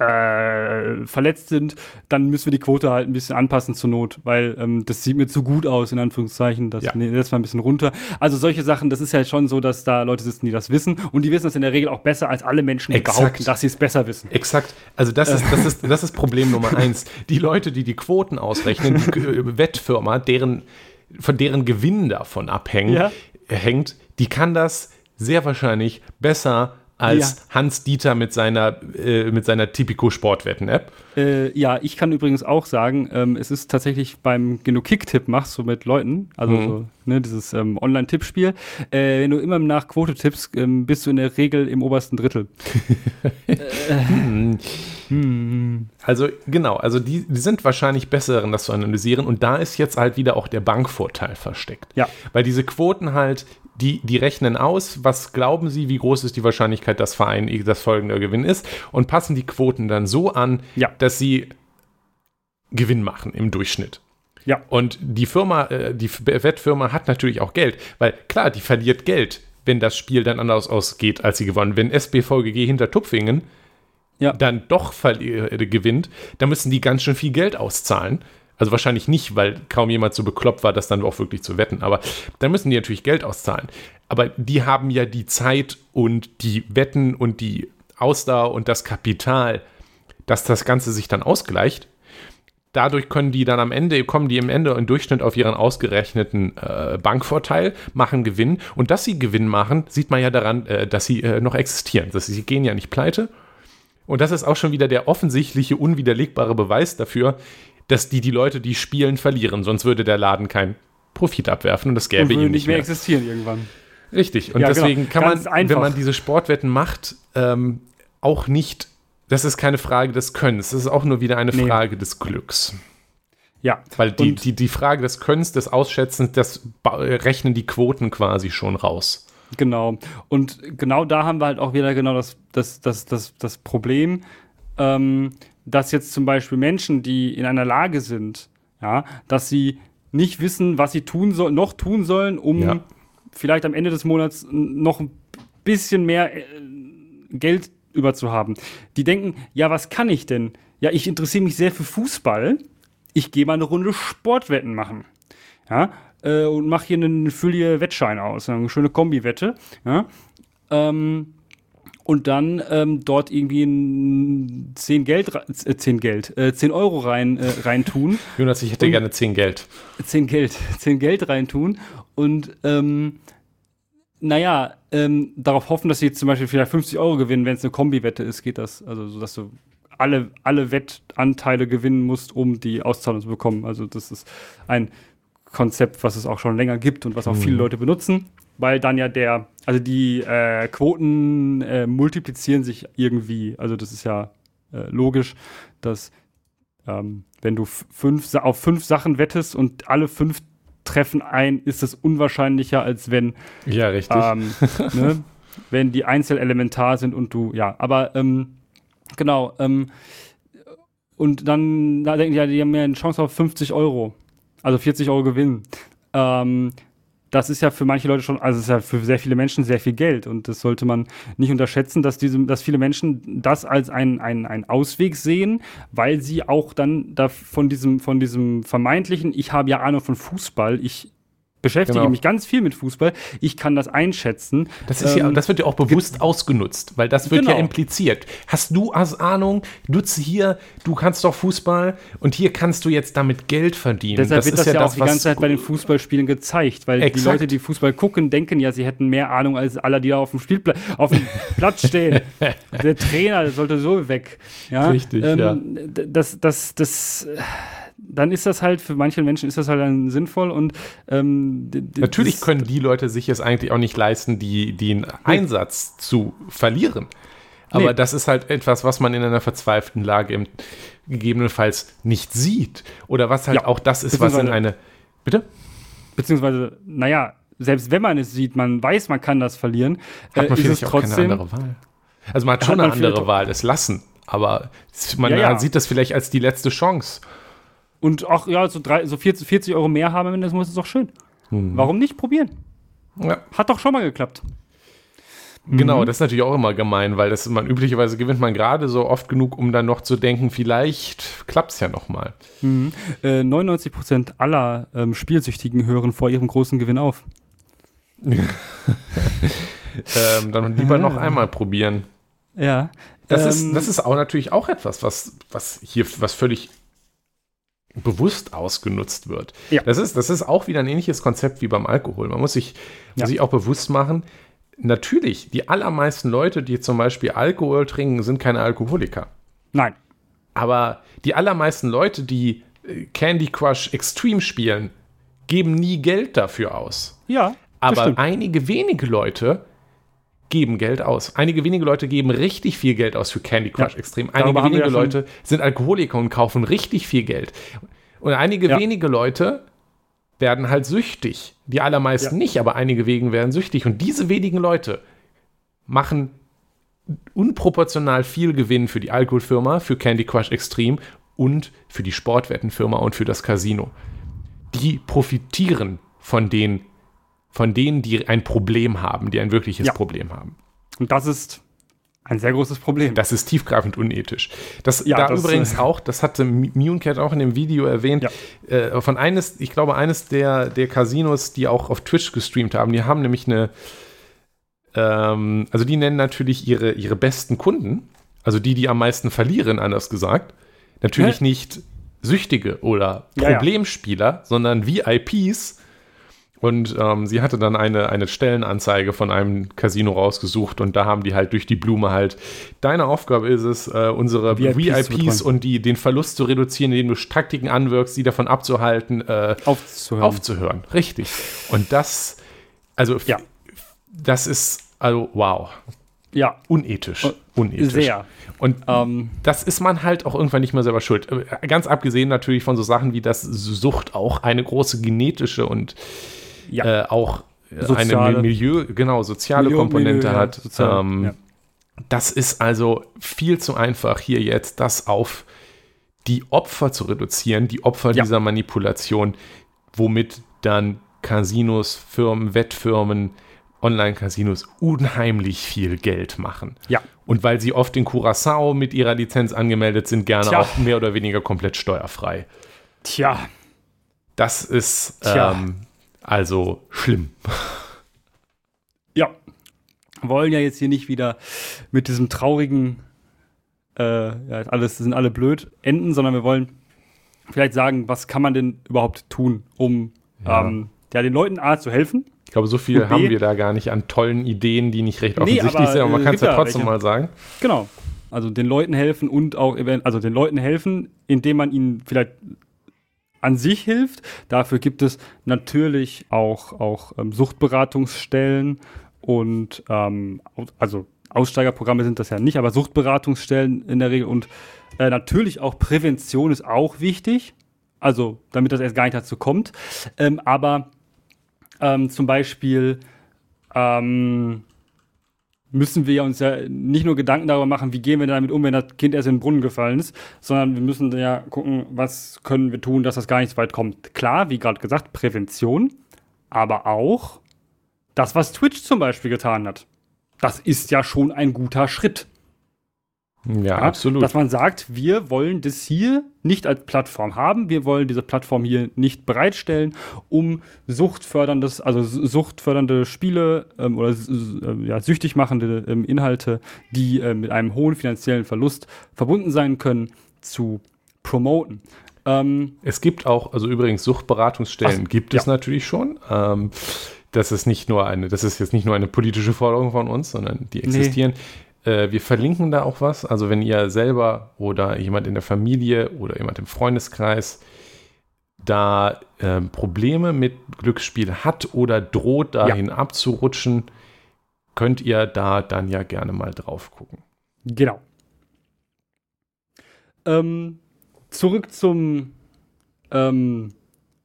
äh, verletzt sind, dann müssen wir die Quote halt ein bisschen anpassen zur Not, weil ähm, das sieht mir zu gut aus, in Anführungszeichen. Das Ja. nee, das mal ein bisschen runter. Also solche Sachen, das ist ja schon so, dass da Leute sitzen, die das wissen und die wissen das in der Regel auch besser als alle Menschen, die Exakt. behaupten, dass sie es besser wissen. Exakt. Also das ist, das ist, das ist Problem Nummer eins. Die Leute, die die Quoten ausrechnen, die äh, Wettfirma, deren, von deren Gewinn davon abhängt, Ja. hängt, die kann das sehr wahrscheinlich besser als Hans Dieter mit seiner, äh, mit seiner Tipico-Sportwetten-App. Äh, ja, ich kann übrigens auch sagen, ähm, es ist tatsächlich beim, wenn du Kick-Tipp machst, so mit Leuten, also Mhm. so, ne, dieses ähm, Online-Tippspiel, äh, wenn du immer nach Quote tippst, ähm, bist du in der Regel im obersten Drittel. <laughs> Also genau, also die, die sind wahrscheinlich besser darin, das zu analysieren. Und da ist jetzt halt wieder auch der Bankvorteil versteckt. Ja. Weil diese Quoten halt, die, die rechnen aus, was glauben sie, wie groß ist die Wahrscheinlichkeit, dass Verein das folgende Gewinn ist und passen die Quoten dann so an, Ja. dass sie Gewinn machen im Durchschnitt. Ja. Und die Firma, äh, die Wettfirma hat natürlich auch Geld, weil klar, die verliert Geld, wenn das Spiel dann anders ausgeht, als sie gewonnen. Wenn SBVGG hinter Tupfingen Ja. dann doch äh, gewinnt, dann müssen die ganz schön viel Geld auszahlen. Also wahrscheinlich nicht, weil kaum jemand so bekloppt war, das dann auch wirklich zu wetten. Aber dann müssen die natürlich Geld auszahlen. Aber die haben ja die Zeit und die Wetten und die Ausdauer und das Kapital, dass das Ganze sich dann ausgleicht. dadurch können die dann am Ende, kommen die im Ende im Durchschnitt auf ihren ausgerechneten äh, Bankvorteil, machen Gewinn. Und dass sie Gewinn machen, sieht man ja daran, äh, dass sie äh, noch existieren. Das, sie gehen ja nicht pleite. Und das ist auch schon wieder der offensichtliche, unwiderlegbare Beweis dafür, dass die, die Leute, die spielen, verlieren. Sonst würde der Laden keinen Profit abwerfen und das gäbe und ihm nicht mehr. mehr existieren irgendwann. Richtig. Und ja, genau. deswegen genau. kann Ganz man, einfach. wenn man diese Sportwetten macht, ähm, auch nicht das ist keine Frage des Könnens, das ist auch nur wieder eine nee. Frage des Glücks. Ja. Weil die, die, die Frage des Könnens, des Ausschätzens, das rechnen die Quoten quasi schon raus. Genau. Und genau da haben wir halt auch wieder genau das, das, das, das, das Problem, ähm, dass jetzt zum Beispiel Menschen, die in einer Lage sind, ja, dass sie nicht wissen, was sie tun soll, noch tun sollen, um ja. vielleicht am Ende des Monats noch ein bisschen mehr äh, Geld über zu haben. Die denken, ja, was kann ich denn? Ja, ich interessiere mich sehr für Fußball. Ich gehe mal eine Runde Sportwetten machen. Ja, äh, und mache hier einen Fülle Wettschein aus, eine schöne Kombi-Wette. Ja, ähm, und dann ähm, dort irgendwie ein 10 Geld, äh, 10 Geld, äh, 10 Euro rein, äh, rein tun. <laughs> Jonas, ich hätte und, gerne 10 Geld. 10 Geld, <laughs> 10 Geld rein tun und ähm, naja, ähm, darauf hoffen, dass sie jetzt zum Beispiel vielleicht 50 Euro gewinnen, wenn es eine Kombi-Wette ist, geht das. Also, so dass du alle, alle Wettanteile gewinnen musst, um die Auszahlung zu bekommen. Also, das ist ein Konzept, was es auch schon länger gibt und was auch mhm. viele Leute benutzen, weil dann ja der, also die äh, Quoten äh, multiplizieren sich irgendwie. Also, das ist ja äh, logisch, dass ähm, wenn du fünf, auf fünf Sachen wettest und alle fünf treffen ein, ist es unwahrscheinlicher, als wenn. Ja, richtig. Ähm, <laughs> ne, wenn die Einzelelementar sind und du, ja, aber ähm, genau. Ähm, und dann da denken die ja, die haben ja eine Chance auf 50 Euro. Also 40 Euro Gewinn. Ähm, das ist ja für manche Leute schon, also es ist ja für sehr viele Menschen sehr viel Geld und das sollte man nicht unterschätzen, dass diese, dass viele Menschen das als einen ein Ausweg sehen, weil sie auch dann da von diesem, von diesem vermeintlichen, ich habe ja Ahnung von Fußball, ich beschäftige genau. mich ganz viel mit Fußball. Ich kann das einschätzen. Das, ist ähm, ja, das wird ja auch bewusst ausgenutzt, weil das wird genau. ja impliziert. Hast du als Ahnung, nutze hier, du kannst doch Fußball und hier kannst du jetzt damit Geld verdienen. Deshalb das wird das ja, ja auch die ganze Zeit bei den Fußballspielen gezeigt, weil Exakt. die Leute, die Fußball gucken, denken ja, sie hätten mehr Ahnung als alle, die da auf dem Spielplatz, auf dem <laughs> Platz stehen. Der Trainer der sollte so weg. Ja? Richtig, ähm, ja. Das, das, das, dann ist das halt, für manche Menschen ist das halt dann sinnvoll und ähm, Natürlich können die Leute sich es eigentlich auch nicht leisten, die, den Einsatz zu verlieren. Aber nee. das ist halt etwas, was man in einer verzweifelten Lage im, gegebenenfalls nicht sieht. Oder was halt ja, auch das ist, was in eine. Bitte? Beziehungsweise, naja, selbst wenn man es sieht, man weiß, man kann das verlieren, hat man äh, vielleicht auch trotzdem, keine andere Wahl. Also man hat schon hat eine andere Wahl, es lassen. Aber man ja, ja. sieht das vielleicht als die letzte Chance. Und auch, ja, so, drei, so 40, 40 Euro mehr haben am Ende ist doch schön. Mhm. Warum nicht probieren? Ja. Hat doch schon mal geklappt. Genau, mhm. das ist natürlich auch immer gemein, weil das man üblicherweise gewinnt man gerade so oft genug, um dann noch zu denken, vielleicht klappt es ja noch mal. Mhm. Äh, 99% aller ähm, Spielsüchtigen hören vor ihrem großen Gewinn auf. <laughs> ähm, dann lieber noch einmal probieren. Ja. Das, ähm, ist, das ist auch natürlich auch etwas, was, was hier was völlig bewusst ausgenutzt wird. Ja. Das, ist, das ist auch wieder ein ähnliches Konzept wie beim Alkohol. Man muss sich, ja. muss sich auch bewusst machen, natürlich, die allermeisten Leute, die zum Beispiel Alkohol trinken, sind keine Alkoholiker. Nein. Aber die allermeisten Leute, die äh, Candy Crush Extreme spielen, geben nie Geld dafür aus. Ja. Aber einige wenige Leute geben Geld aus. Einige wenige Leute geben richtig viel Geld aus für Candy Crush ja. Extrem. Einige wenige ja Leute sind Alkoholiker und kaufen richtig viel Geld. Und einige ja. wenige Leute werden halt süchtig. Die allermeisten nicht, aber einige wegen werden süchtig. Und diese wenigen Leute machen unproportional viel Gewinn für die Alkoholfirma, für Candy Crush Extreme und für die Sportwettenfirma und für das Casino. Die profitieren von den von denen, die ein Problem haben, die ein wirkliches ja. Problem haben. Und das ist ein sehr großes Problem. Das ist tiefgreifend unethisch. Das, ja, da das, übrigens äh, auch, das hatte Munecat auch in dem Video erwähnt, ja. äh, von eines, ich glaube, eines der, der Casinos, die auch auf Twitch gestreamt haben, die haben nämlich eine, ähm, also die nennen natürlich ihre, ihre besten Kunden, also die, die am meisten verlieren, anders gesagt. Natürlich Hä? nicht Süchtige oder Ja, ja. Problemspieler, sondern VIPs. Und ähm, sie hatte dann eine, eine Stellenanzeige von einem Casino rausgesucht und da haben die halt durch die Blume halt, deine Aufgabe ist es, äh, unsere VIPs VIPs, und die, den Verlust zu reduzieren, indem du Taktiken anwirkst, sie davon abzuhalten, äh, Aufzuhören. aufzuhören. Richtig. Und das, also, Ja. das ist, also, wow, ja, unethisch. Unethisch. sehr. Und Ähm, das ist man halt auch irgendwann nicht mehr selber schuld. Äh, Ganz abgesehen natürlich von so Sachen wie, dass Sucht auch eine große genetische und ja. äh, auch Soziale. eine Mi- Milieu, genau, soziale Milieu- Komponente Milieu, ja, hat. sozial, ähm, ja. Das ist also viel zu einfach, hier jetzt das auf die Opfer zu reduzieren, die Opfer Ja. dieser Manipulation, womit dann Casinos, Firmen, Wettfirmen, Online-Casinos unheimlich viel Geld machen. Ja. Und weil sie oft in Curacao mit ihrer Lizenz angemeldet sind, gerne Tja. auch mehr oder weniger komplett steuerfrei. Tja. Das ist ähm, also schlimm. Ja. Wollen ja jetzt hier nicht wieder mit diesem traurigen, äh, ja, alles sind alle blöd enden, sondern wir wollen vielleicht sagen, was kann man denn überhaupt tun, um Ja. ähm, ja, den Leuten A zu helfen. Ich glaube, so viel B- haben wir da gar nicht an tollen Ideen, die nicht recht Nee, offensichtlich aber, sind, aber man äh, kann es ja trotzdem welche. mal sagen. Genau. Also den Leuten helfen und auch, also den Leuten helfen, indem man ihnen vielleicht an sich hilft. Dafür gibt es natürlich auch, auch ähm, Suchtberatungsstellen und ähm, also Aussteigerprogramme sind das ja nicht, aber Suchtberatungsstellen in der Regel und äh, natürlich auch Prävention ist auch wichtig. Also damit das erst gar nicht dazu kommt. Ähm, aber ähm, zum Beispiel ähm, müssen wir uns ja nicht nur Gedanken darüber machen, wie gehen wir damit um, wenn das Kind erst in den Brunnen gefallen ist, sondern wir müssen ja gucken, was können wir tun, dass das gar nicht so weit kommt. Klar, wie gerade gesagt, Prävention, aber auch das, was Twitch zum Beispiel getan hat. Das ist ja schon ein guter Schritt. Ja, absolut. Dass man sagt, wir wollen das hier nicht als Plattform haben, wir wollen diese Plattform hier nicht bereitstellen, um suchtförderndes, also suchtfördernde Spiele ähm, oder s- s- äh, ja, süchtig machende ähm, Inhalte, die äh, mit einem hohen finanziellen Verlust verbunden sein können, zu promoten. Ähm, Es gibt auch, also übrigens Suchtberatungsstellen Ach, gibt es ja. natürlich schon. Ähm, das ist nicht nur eine, das ist jetzt nicht nur eine politische Forderung von uns, sondern die existieren. Äh, wir verlinken da auch was. Also wenn ihr selber oder jemand in der Familie oder jemand im Freundeskreis da ähm, Probleme mit Glücksspiel hat oder droht dahin abzurutschen, könnt ihr da dann ja gerne mal drauf gucken. Genau. Ähm, zurück zum ähm,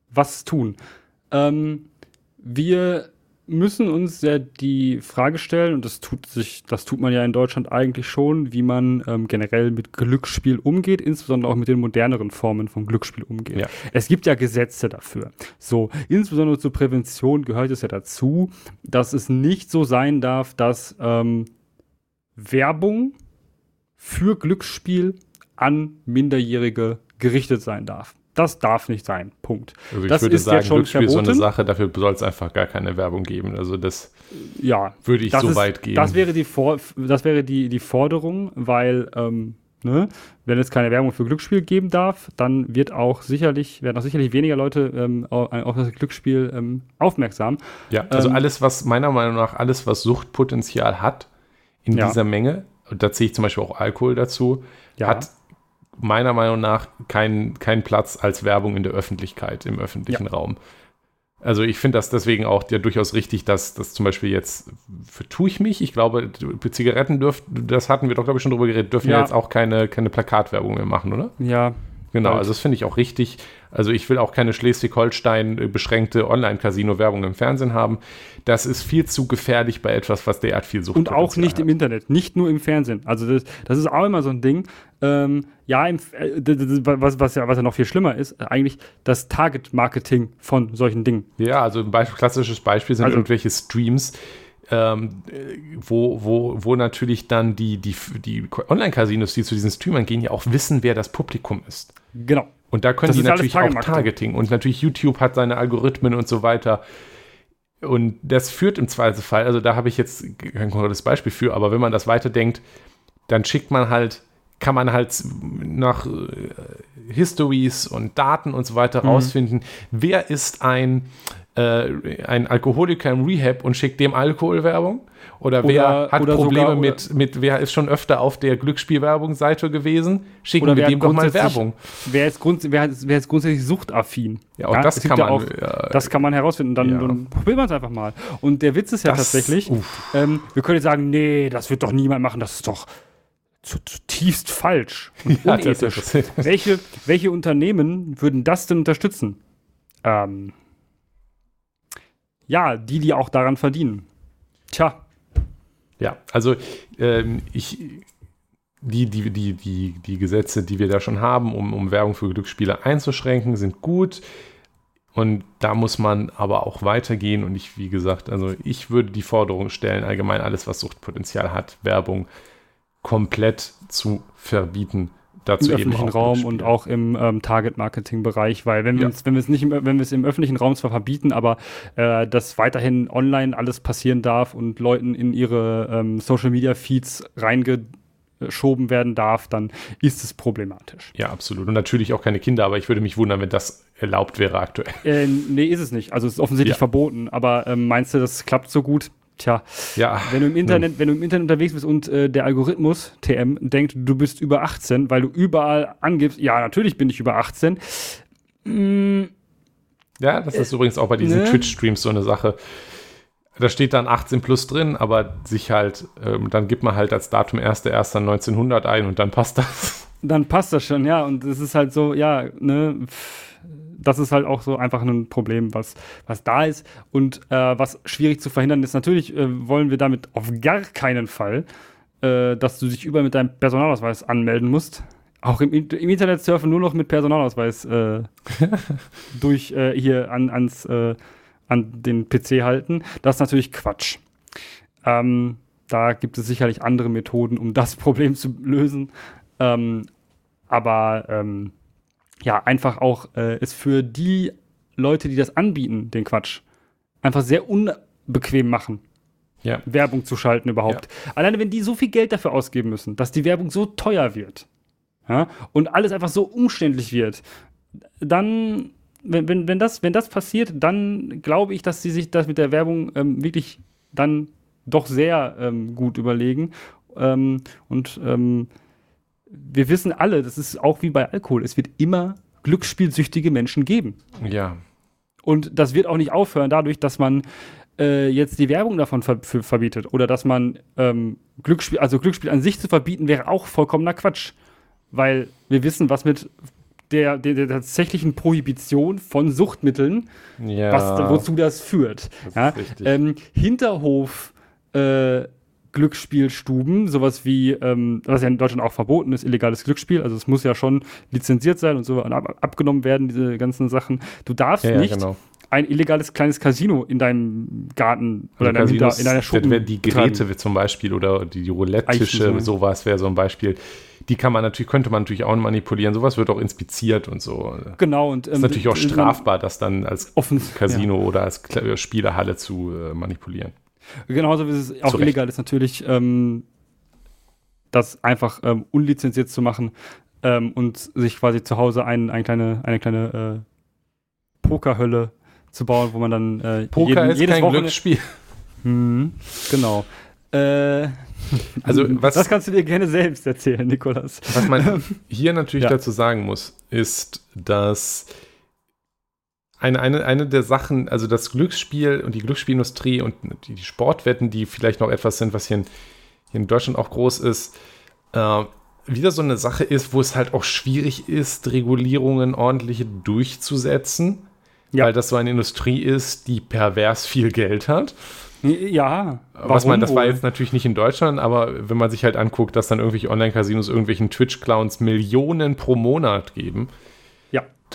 Was tun. Ähm, wir müssen uns ja die Frage stellen, und das tut sich, das tut man ja in Deutschland eigentlich schon, wie man ähm, generell mit Glücksspiel umgeht, insbesondere auch mit den moderneren Formen von Glücksspiel umgeht. Ja. Es gibt ja Gesetze dafür. So, insbesondere zur Prävention gehört es ja dazu, dass es nicht so sein darf, dass ähm, Werbung für Glücksspiel an Minderjährige gerichtet sein darf. Das darf nicht sein. Punkt. Also ich Das würde ist sagen, jetzt schon Glücksspiel ist so eine verboten. Sache, dafür soll es einfach gar keine Werbung geben. Also das Ja. würde ich so ist, weit gehen. Das wäre die, For das wäre die, die Forderung, weil, ähm, ne, wenn es keine Werbung für Glücksspiel geben darf, dann wird auch sicherlich, werden auch sicherlich weniger Leute ähm, au- auf das Glücksspiel ähm, aufmerksam. Ja, also Ähm, alles, was meiner Meinung nach, alles, was Suchtpotenzial hat, in Ja. dieser Menge, und da zähle ich zum Beispiel auch Alkohol dazu, Ja. hat meiner Meinung nach keinen keinen Platz als Werbung in der Öffentlichkeit, im öffentlichen Raum. Also ich finde das deswegen auch ja durchaus richtig, dass das zum Beispiel jetzt, für tue ich mich, ich glaube, Zigaretten dürfen, das hatten wir doch, glaube ich, schon drüber geredet, dürfen ja Ja. jetzt auch keine, keine Plakatwerbung mehr machen, oder? Ja. Genau, Halt. also das finde ich auch richtig. Also ich will auch keine Schleswig-Holstein beschränkte Online-Casino-Werbung im Fernsehen haben. Das ist viel zu gefährlich bei etwas, was derart viel Sucht Und auch nicht im Internet, nicht nur im Fernsehen. Also das, das ist auch immer so ein Ding. Ähm, ja, im, äh, was, was, ja, was ja noch viel schlimmer ist, äh, eigentlich das Target-Marketing von solchen Dingen. Ja, also ein Beispiel, klassisches Beispiel sind Also- irgendwelche Streams, ähm, äh, wo, wo, wo natürlich dann die, die, die Online-Casinos, die zu diesen Streamern gehen, ja auch wissen, wer das Publikum ist. Genau. Und da können Das die natürlich auch. Targeting. Und natürlich YouTube hat seine Algorithmen und so weiter. Und das führt im Zweifelsfall, also da habe ich jetzt kein konkretes Beispiel für, aber wenn man das weiterdenkt, dann schickt man halt kann man halt nach äh, Histories und Daten und so weiter mhm. rausfinden, wer ist ein, äh, ein Alkoholiker im Rehab und schickt dem Alkoholwerbung? Oder, oder wer hat oder Probleme sogar, mit, mit, wer ist schon öfter auf der Glücksspielwerbung-Seite gewesen? Schicken wir dem doch mal Werbung. Wer ist, grund, wer, wer ist grundsätzlich suchtaffin? Ja, auch ja, das kann man. Auch, ja, das kann man herausfinden. Dann, ja. dann probieren wir es einfach mal. Und der Witz ist ja das, tatsächlich, ähm, wir können jetzt sagen, nee, das wird doch niemand machen, das ist doch zutiefst falsch und <laughs> unethisch. welche, welche Unternehmen würden das denn unterstützen? Ähm, ja, die, die auch daran verdienen. Tja. Ja, also ähm, ich, die, die, die, die, die Gesetze, die wir da schon haben, um, um Werbung für Glücksspiele einzuschränken, sind gut. Und da muss man aber auch weitergehen. Und ich, wie gesagt, also ich würde die Forderung stellen, allgemein alles, was Suchtpotenzial hat, Werbung komplett zu verbieten. Dazu Im öffentlichen Raum und auch im ähm, Target-Marketing-Bereich, weil wenn wir ja. wenn wir es nicht, im, wenn wir es im öffentlichen Raum zwar verbieten, aber äh, dass weiterhin online alles passieren darf und Leuten in ihre ähm, Social-Media-Feeds reingeschoben werden darf, dann ist es problematisch. Ja, absolut. Und natürlich auch keine Kinder, aber ich würde mich wundern, wenn das erlaubt wäre aktuell. Äh, nee, ist es nicht. Also es ist offensichtlich ja. verboten. Aber ähm, meinst du, das klappt so gut? Tja, ja. wenn du im Internet, hm. wenn du im Internet unterwegs bist und äh, der Algorithmus TM denkt, du bist über 18, weil du überall angibst, ja, natürlich bin ich über 18. Mm, ja, das ist äh, übrigens auch bei diesen ne? Twitch-Streams so eine Sache. Da steht dann 18 plus drin, aber sich halt, ähm, dann gibt man halt als Datum 1.1.1900 ein und dann passt das. Dann passt das schon, ja. Und es ist halt so, ja, ne. Pff das ist halt auch so einfach ein Problem, was, was da ist. Und äh, was schwierig zu verhindern ist, natürlich äh, wollen wir damit auf gar keinen Fall, äh, dass du dich überall mit deinem Personalausweis anmelden musst. Auch im, im Internet surfen nur noch mit Personalausweis äh, <laughs> durch äh, hier an, ans, äh, an den PC halten. Das ist natürlich Quatsch. Ähm, da gibt es sicherlich andere Methoden, um das <laughs> Problem zu lösen. Ähm, aber ähm, ja, einfach auch äh, ist für die Leute, die das anbieten, den Quatsch, einfach sehr unbequem machen. Ja. Werbung zu schalten überhaupt. Ja. Alleine wenn die so viel Geld dafür ausgeben müssen, dass die Werbung so teuer wird ja, und alles einfach so umständlich wird, dann, wenn, wenn, wenn, das, wenn das passiert, dann glaube ich, dass sie sich das mit der Werbung ähm, wirklich dann doch sehr ähm, gut überlegen. Ähm, und ähm, wir wissen alle, das ist auch wie bei Alkohol, es wird immer glücksspielsüchtige Menschen geben. Ja. Und das wird auch nicht aufhören dadurch, dass man äh, jetzt die Werbung davon ver verbietet oder dass man ähm, Glücksspiel, also Glücksspiel an sich zu verbieten, wäre auch vollkommener Quatsch. Weil wir wissen, was mit der, der, der tatsächlichen Prohibition von Suchtmitteln, ja. was, wozu das führt. Das ja? ähm, Hinterhof äh, Glücksspielstuben, sowas wie, ähm, was ja in Deutschland auch verboten ist, illegales Glücksspiel. Also es muss ja schon lizenziert sein und so und ab, abgenommen werden, diese ganzen Sachen. Du darfst ja, nicht genau. ein illegales kleines Casino in deinem Garten oder in, deinem Hinter, in deiner Schuppen. Die Geräte wie zum Beispiel oder die Roulette-Tische, sowas wäre so ein Beispiel. Die kann man natürlich, könnte man natürlich auch manipulieren. Sowas wird auch inspiziert und so. Genau. Und, ähm, ist natürlich auch strafbar, das dann als offen, Casino ja. oder als Spielerhalle zu äh, manipulieren. Genauso wie es auch illegal ist natürlich, ähm, das einfach ähm, unlizenziert zu machen ähm, und sich quasi zu Hause ein, ein kleine, eine kleine äh, Pokerhölle zu bauen, wo man dann äh, Poker jeden, ist jedes kein Wochenende Glücksspiel. Hm, genau. Äh, also <laughs> was, das kannst du dir gerne selbst erzählen, Nikolas. Was man <laughs> hier natürlich ja. dazu sagen muss, ist, dass eine, eine, eine der Sachen, also das Glücksspiel und die Glücksspielindustrie und die, Sportwetten, die vielleicht noch etwas sind, was hier in, hier in Deutschland auch groß ist, äh, wieder so eine Sache ist, wo es halt auch schwierig ist, Regulierungen ordentliche durchzusetzen, ja. weil das so eine Industrie ist, die pervers viel Geld hat. Ja. Was man, das war jetzt natürlich nicht in Deutschland, aber wenn man sich halt anguckt, dass dann irgendwelche Online-Casinos irgendwelchen Twitch-Clowns Millionen pro Monat geben,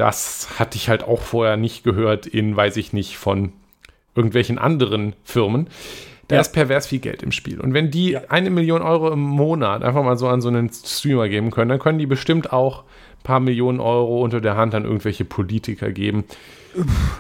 das hatte ich halt auch vorher nicht gehört in, weiß ich nicht, von irgendwelchen anderen Firmen. Da ja. ist pervers viel Geld im Spiel. Und wenn die ja. eine Million Euro im Monat einfach mal so an so einen Streamer geben können, dann können die bestimmt auch ein paar Millionen Euro unter der Hand an irgendwelche Politiker geben.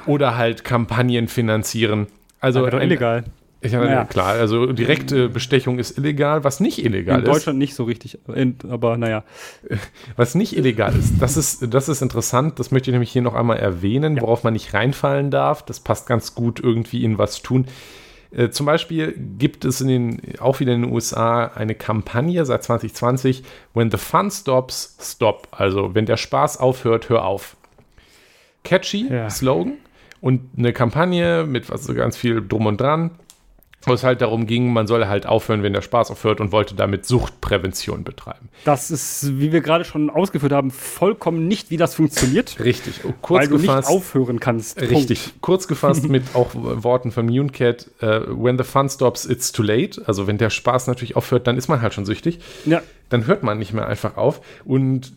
Oder halt Kampagnen finanzieren. Also ein, illegal. Ja, Naja. klar, also direkte Bestechung ist illegal, was nicht illegal In ist. Deutschland nicht so richtig, in, aber naja. <laughs> Was nicht illegal ist, das ist, das ist interessant, das möchte ich nämlich hier noch einmal erwähnen, Ja. worauf man nicht reinfallen darf. Das passt ganz gut irgendwie in was tun. Äh, zum Beispiel gibt es in den, auch wieder in den USA eine Kampagne seit 2020, When the fun stops, stop. Also wenn der Spaß aufhört, hör auf. Catchy Ja. Slogan und eine Kampagne mit was so ganz viel drum und dran, wo es halt darum ging, man solle halt aufhören, wenn der Spaß aufhört und wollte damit Suchtprävention betreiben. Das ist, wie wir gerade schon ausgeführt haben, vollkommen nicht, wie das funktioniert. Richtig. Kurz weil du nicht gefasst. aufhören kannst. Punkt. Richtig. Kurz gefasst mit auch Worten von Munecat, äh, when the fun stops, it's too late. Also wenn der Spaß natürlich aufhört, dann ist man halt schon süchtig. Ja, Dann hört man nicht mehr einfach auf. Und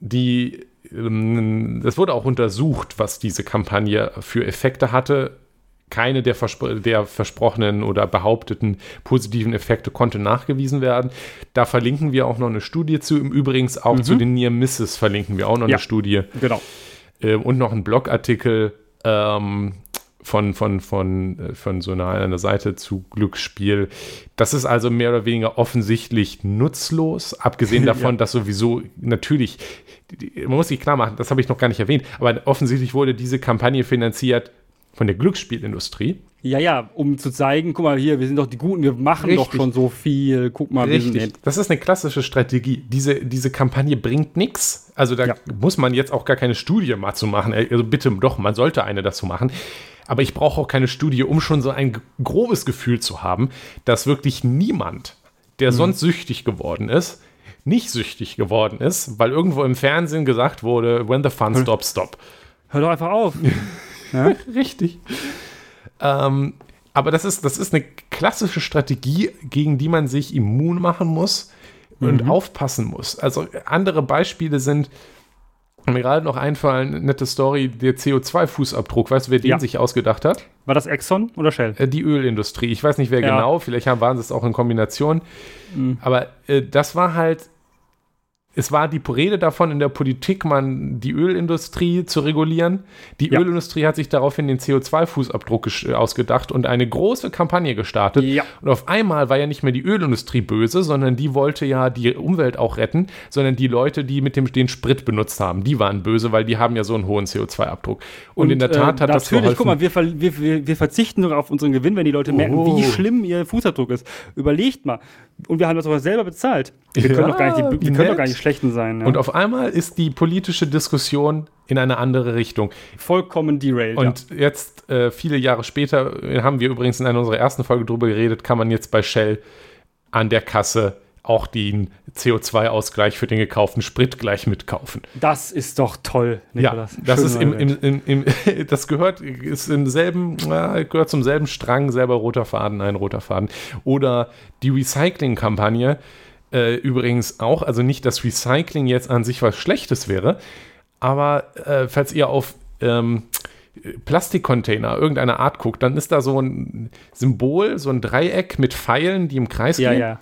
die, ähm, das wurde auch untersucht, was diese Kampagne für Effekte hatte. Keine der, verspr der versprochenen oder behaupteten positiven Effekte konnte nachgewiesen werden. Da verlinken wir auch noch eine Studie zu. Im Übrigen auch zu den Near Misses verlinken wir auch noch Ja. eine Studie. genau. Äh, und noch ein Blogartikel ähm, von, von, von, äh, von so einer, einer Seite zu Glücksspiel. Das ist also mehr oder weniger offensichtlich nutzlos, abgesehen <laughs> davon, dass sowieso natürlich, man muss sich klar machen, das habe ich noch gar nicht erwähnt, aber offensichtlich wurde diese Kampagne finanziert von der Glücksspielindustrie. Ja, ja, um zu zeigen, guck mal hier, wir sind doch die Guten, wir machen doch Richtig. schon so viel. Guck mal, Richtig. Das ist eine klassische Strategie. Diese, diese Kampagne bringt nichts. Also da Ja. muss man jetzt auch gar keine Studie mal zu machen. Also bitte doch, man sollte eine dazu machen. Aber ich brauche auch keine Studie, um schon so ein grobes Gefühl zu haben, dass wirklich niemand, der sonst süchtig geworden ist, nicht süchtig geworden ist, weil irgendwo im Fernsehen gesagt wurde, when the fun stops, stop. Hör doch einfach auf. <laughs> <laughs> Richtig. Ähm, aber das ist, das ist eine klassische Strategie, gegen die man sich immun machen muss und aufpassen muss. Also andere Beispiele sind, mir gerade noch einfallen, nette Story, der CO2-Fußabdruck. Weißt du, wer den Ja. sich ausgedacht hat? War das Exxon oder Shell? Äh, Die Ölindustrie. Ich weiß nicht, wer Ja. genau. Vielleicht haben, waren sie es auch in Kombination. Aber äh, das war halt, es war die Rede davon in der Politik, man die Ölindustrie zu regulieren. Die Ja. Ölindustrie hat sich daraufhin den CO2-Fußabdruck gesch- äh, ausgedacht und eine große Kampagne gestartet. Ja. Und auf einmal war ja nicht mehr die Ölindustrie böse, sondern die wollte ja die Umwelt auch retten, sondern die Leute, die mit dem den Sprit benutzt haben, die waren böse, weil die haben ja so einen hohen CO2-Abdruck. Und, in der Tat äh, hat das natürlich, geholfen. guck mal, wir, wir, wir, verzichten sogar auf unseren Gewinn, wenn die Leute merken, Oh. wie schlimm ihr Fußabdruck ist. Überlegt mal. Und wir haben das sogar selber bezahlt. Wir können, Ja, doch, gar nicht, die, wir können doch gar nicht Schlechten sein. Ja. Und auf einmal ist die politische Diskussion in eine andere Richtung. Vollkommen derailed. Und jetzt, äh, viele Jahre später, äh, haben wir übrigens in einer unserer ersten Folge drüber geredet, kann man jetzt bei Shell an der Kasse auch den CO2-Ausgleich für den gekauften Sprit gleich mitkaufen. ja. Das ist doch toll, Ja, Nikolas. das Schön ist im, im, im, <laughs> das gehört, ist im selben, gehört zum selben Strang, selber roter Faden, ein roter Faden. Oder die Recycling-Kampagne, äh, übrigens auch, also nicht, dass Recycling jetzt an sich was Schlechtes wäre, aber äh, falls ihr auf ähm, Plastikcontainer irgendeiner Art guckt, dann ist da so ein Symbol, so ein Dreieck mit Pfeilen, die im Kreis Ja, gehen. ja.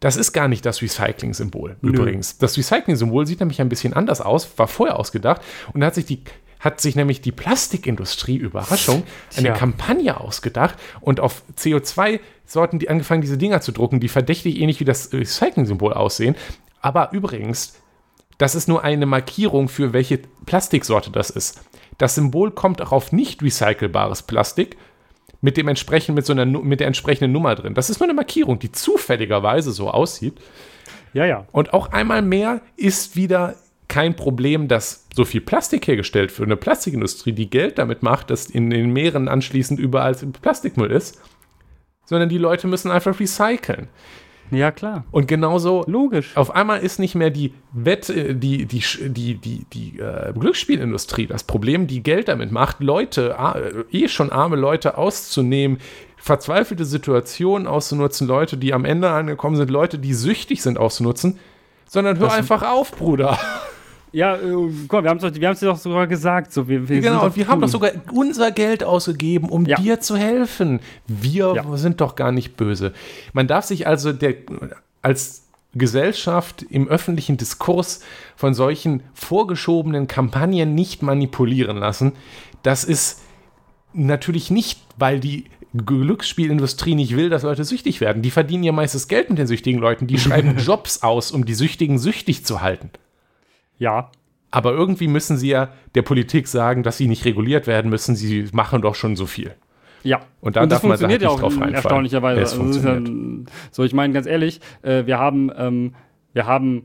Das ist gar nicht das Recycling-Symbol übrigens. Das Recycling-Symbol sieht nämlich ein bisschen anders aus, war vorher ausgedacht und da hat sich die hat sich nämlich die Plastikindustrie, Überraschung, eine Tja. Kampagne ausgedacht und auf CO2-Sorten die angefangen, diese Dinger zu drucken, die verdächtig ähnlich wie das Recycling-Symbol aussehen. Aber übrigens, das ist nur eine Markierung für welche Plastiksorte das ist. Das Symbol kommt auch auf nicht recycelbares Plastik mit, dem entsprechend, mit, so einer, mit der entsprechenden Nummer drin. Das ist nur eine Markierung, die zufälligerweise so aussieht. Ja, ja. Und auch einmal mehr ist wieder kein Problem, dass so viel Plastik hergestellt wird. Eine Plastikindustrie, die Geld damit macht, dass in den Meeren anschließend überall Plastikmüll ist, sondern die Leute müssen einfach recyceln. Ja, klar. Und genauso Logisch. auf einmal ist nicht mehr die Wett, äh, die, die, die, die, die äh, Glücksspielindustrie das Problem, die Geld damit macht, Leute, äh, eh schon arme Leute auszunehmen, verzweifelte Situationen auszunutzen, Leute, die am Ende angekommen sind, Leute, die süchtig sind, auszunutzen, sondern hör Das- einfach auf, Bruder. Ja, äh, mal, wir haben es doch, wir haben's dir doch sogar gesagt. So, wir, wir Genau, und wir haben cool. doch sogar unser Geld ausgegeben, um Ja. dir zu helfen. Wir Ja. sind doch gar nicht böse. Man darf sich also der, als Gesellschaft im öffentlichen Diskurs von solchen vorgeschobenen Kampagnen nicht manipulieren lassen. Das ist natürlich nicht, weil die Glücksspielindustrie nicht will, dass Leute süchtig werden. Die verdienen ihr meistes Geld mit den süchtigen Leuten. Die schreiben <laughs> Jobs aus, um die Süchtigen süchtig zu halten. Ja. Aber irgendwie müssen sie ja der Politik sagen, dass sie nicht reguliert werden müssen. Sie machen doch schon so viel. Ja, Und da und das darf man da funktioniert ja nicht auch drauf erstaunlicherweise. Es Also ja, funktioniert. so, ich meine ganz ehrlich, äh, wir haben, ähm, wir haben,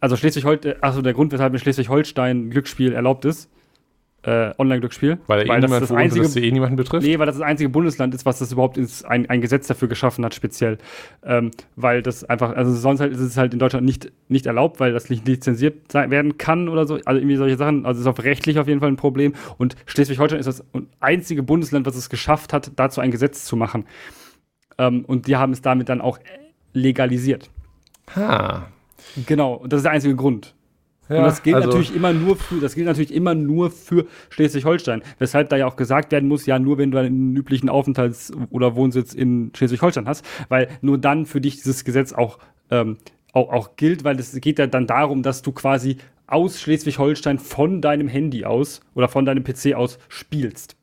also Schleswig-Holstein, also der Grund, weshalb in Schleswig-Holstein Glücksspiel erlaubt ist, äh, Online-Glücksspiel, Weil, eh das das einzige, dass eh niemanden betrifft. Nee, weil das das einzige Bundesland ist, was das überhaupt ins, ein, ein Gesetz dafür geschaffen hat, speziell. Ähm, weil das einfach, also sonst halt ist es halt in Deutschland nicht, nicht erlaubt, weil das nicht lizenziert sein, werden kann oder so. Also irgendwie solche Sachen. Also ist auch rechtlich auf jeden Fall ein Problem. Und Schleswig-Holstein ist das einzige Bundesland, was es geschafft hat, dazu ein Gesetz zu machen. Ähm, und die haben es damit dann auch legalisiert. Ha. Genau, und das ist der einzige Grund. Ja, und das gilt also- natürlich immer nur für, das gilt natürlich immer nur für Schleswig-Holstein. Weshalb da ja auch gesagt werden muss, ja, nur wenn du einen üblichen Aufenthalts- oder Wohnsitz in Schleswig-Holstein hast, weil nur dann für dich dieses Gesetz auch, ähm, auch, auch gilt, weil es geht ja dann darum, dass du quasi aus Schleswig-Holstein von deinem Handy aus oder von deinem PC aus spielst.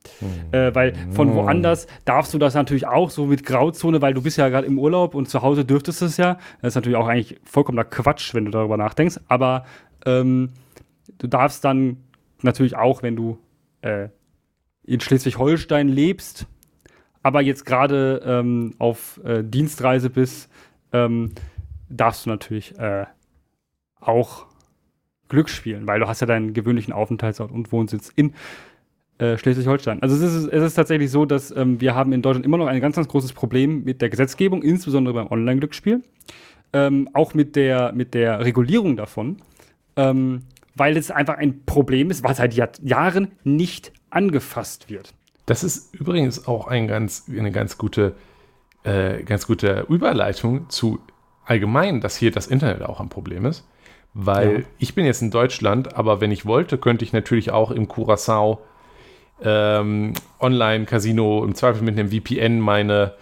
Äh, weil von woanders darfst du das natürlich auch so mit Grauzone, weil du bist ja gerade im Urlaub und zu Hause dürftest du es ja. Das ist natürlich auch eigentlich vollkommener Quatsch, wenn du darüber nachdenkst. Aber ähm, du darfst dann natürlich auch, wenn du äh, in Schleswig-Holstein lebst, aber jetzt gerade ähm, auf äh, Dienstreise bist, ähm, darfst du natürlich äh, auch Glück spielen, weil du hast ja deinen gewöhnlichen Aufenthaltsort und Wohnsitz in äh, Schleswig-Holstein. Also es ist, es ist tatsächlich so, dass ähm, wir haben in Deutschland immer noch ein ganz, ganz großes Problem mit der Gesetzgebung, insbesondere beim Online-Glücksspiel, ähm, auch mit der, mit der Regulierung davon, ähm, weil es einfach ein Problem ist, was seit Jahr Jahren nicht angefasst wird. Das ist übrigens auch ein ganz, eine ganz gute, äh, ganz gute Überleitung zu allgemein, dass hier das Internet auch ein Problem ist. Weil Ja. ich bin jetzt in Deutschland, aber wenn ich wollte, könnte ich natürlich auch im Curacao ähm, Online-Casino im Zweifel mit einem VPN meine,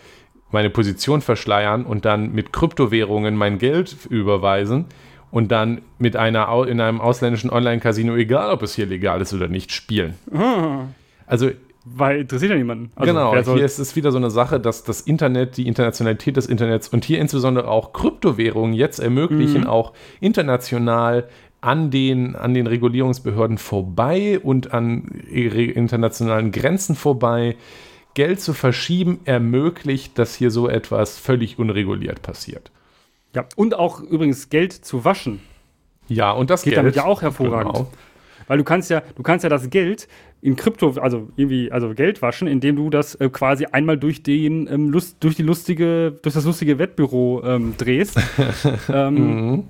meine Position verschleiern und dann mit Kryptowährungen mein Geld überweisen und dann mit einer in einem ausländischen Online-Casino, egal ob es hier legal ist oder nicht, spielen. Also Weil interessiert ja niemanden. Also, genau, hier ist es wieder so eine Sache, dass das Internet, die Internationalität des Internets und hier insbesondere auch Kryptowährungen jetzt ermöglichen, Mhm. auch international an den, an den Regulierungsbehörden vorbei und an internationalen Grenzen vorbei Geld zu verschieben, ermöglicht, dass hier so etwas völlig unreguliert passiert. Ja. Und auch übrigens Geld zu waschen. Ja, und das Geht Geld. damit ja auch hervorragend. Genau. Weil du kannst ja, du kannst ja das Geld in Krypto, also irgendwie, also Geld waschen, indem du das äh, quasi einmal durch den ähm, Lust, durch die lustige, durch das lustige Wettbüro ähm, drehst. <laughs> ähm, Mhm.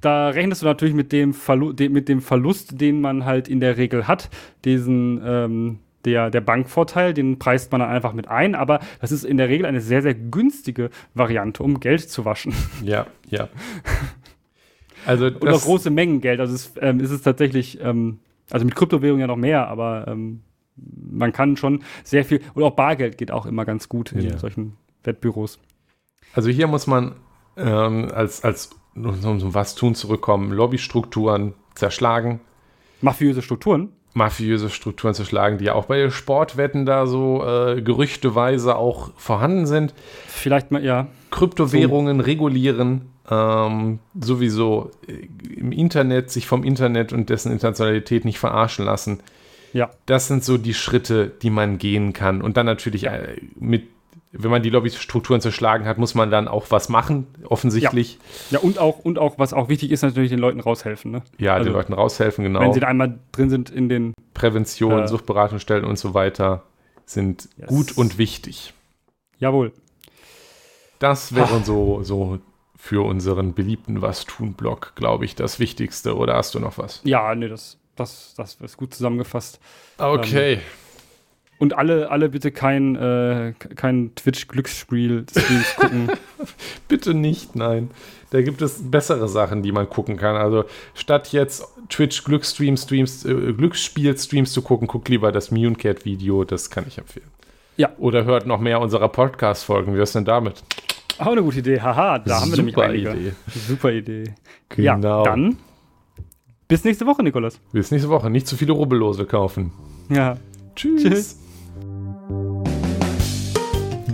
da rechnest du natürlich mit dem, Verlu de mit dem Verlust, den man halt in der Regel hat, diesen ähm, der, der Bankvorteil, den preist man dann einfach mit ein, aber das ist in der Regel eine sehr, sehr günstige Variante, um Geld zu waschen. Ja, ja. <laughs> Also Und auch große Mengen Geld. Also es, ähm, ist es tatsächlich, ähm, also mit Kryptowährungen ja noch mehr, aber ähm, man kann schon sehr viel, und auch Bargeld geht auch immer ganz gut in Ja. solchen Wettbüros. Also hier muss man ähm, als, als um zum was tun zurückkommen, Lobbystrukturen zerschlagen, Mafiöse Strukturen. Mafiöse Strukturen zerschlagen, die ja auch bei Sportwetten da so äh, gerüchteweise auch vorhanden sind. Vielleicht mal, ja. Kryptowährungen regulieren, ähm, sowieso äh, im Internet, sich vom Internet und dessen Internationalität nicht verarschen lassen. Ja. Das sind so die Schritte, die man gehen kann. Und dann natürlich äh, mit, wenn man die Lobbystrukturen zerschlagen hat, muss man dann auch was machen, offensichtlich. Ja, und auch, und auch, was auch wichtig ist, natürlich den Leuten raushelfen. Ne? Ja, Also, den Leuten raushelfen, genau. Wenn sie da einmal drin sind in den. Prävention, Äh, Suchtberatungsstellen und so weiter sind Yes. gut und wichtig. Jawohl. Das wäre so, so für unseren beliebten Was-Tun-Blog, glaube ich, das Wichtigste. Oder hast du noch was? Ja, nee, das, das, das ist gut zusammengefasst. Okay. Und alle, alle bitte kein, äh, kein Twitch-Glücksspiel-Streams gucken. <laughs> Bitte nicht, nein. Da gibt es bessere Sachen, die man gucken kann. Also statt jetzt Twitch Glücksstream Streams, äh, Glücksspiel-Streams zu gucken, guck lieber das Munecat-Video, das kann ich empfehlen. Ja. Oder hört noch mehr unserer Podcast-Folgen. Wie ist denn damit? Auch eine gute Idee. Haha, da haben wir nämlich Super einige. Idee. Super Idee. Genau. Ja, dann bis nächste Woche, Nikolas. Bis nächste Woche. Nicht zu viele Rubbellose kaufen. Ja. Tschüss. Tschüss.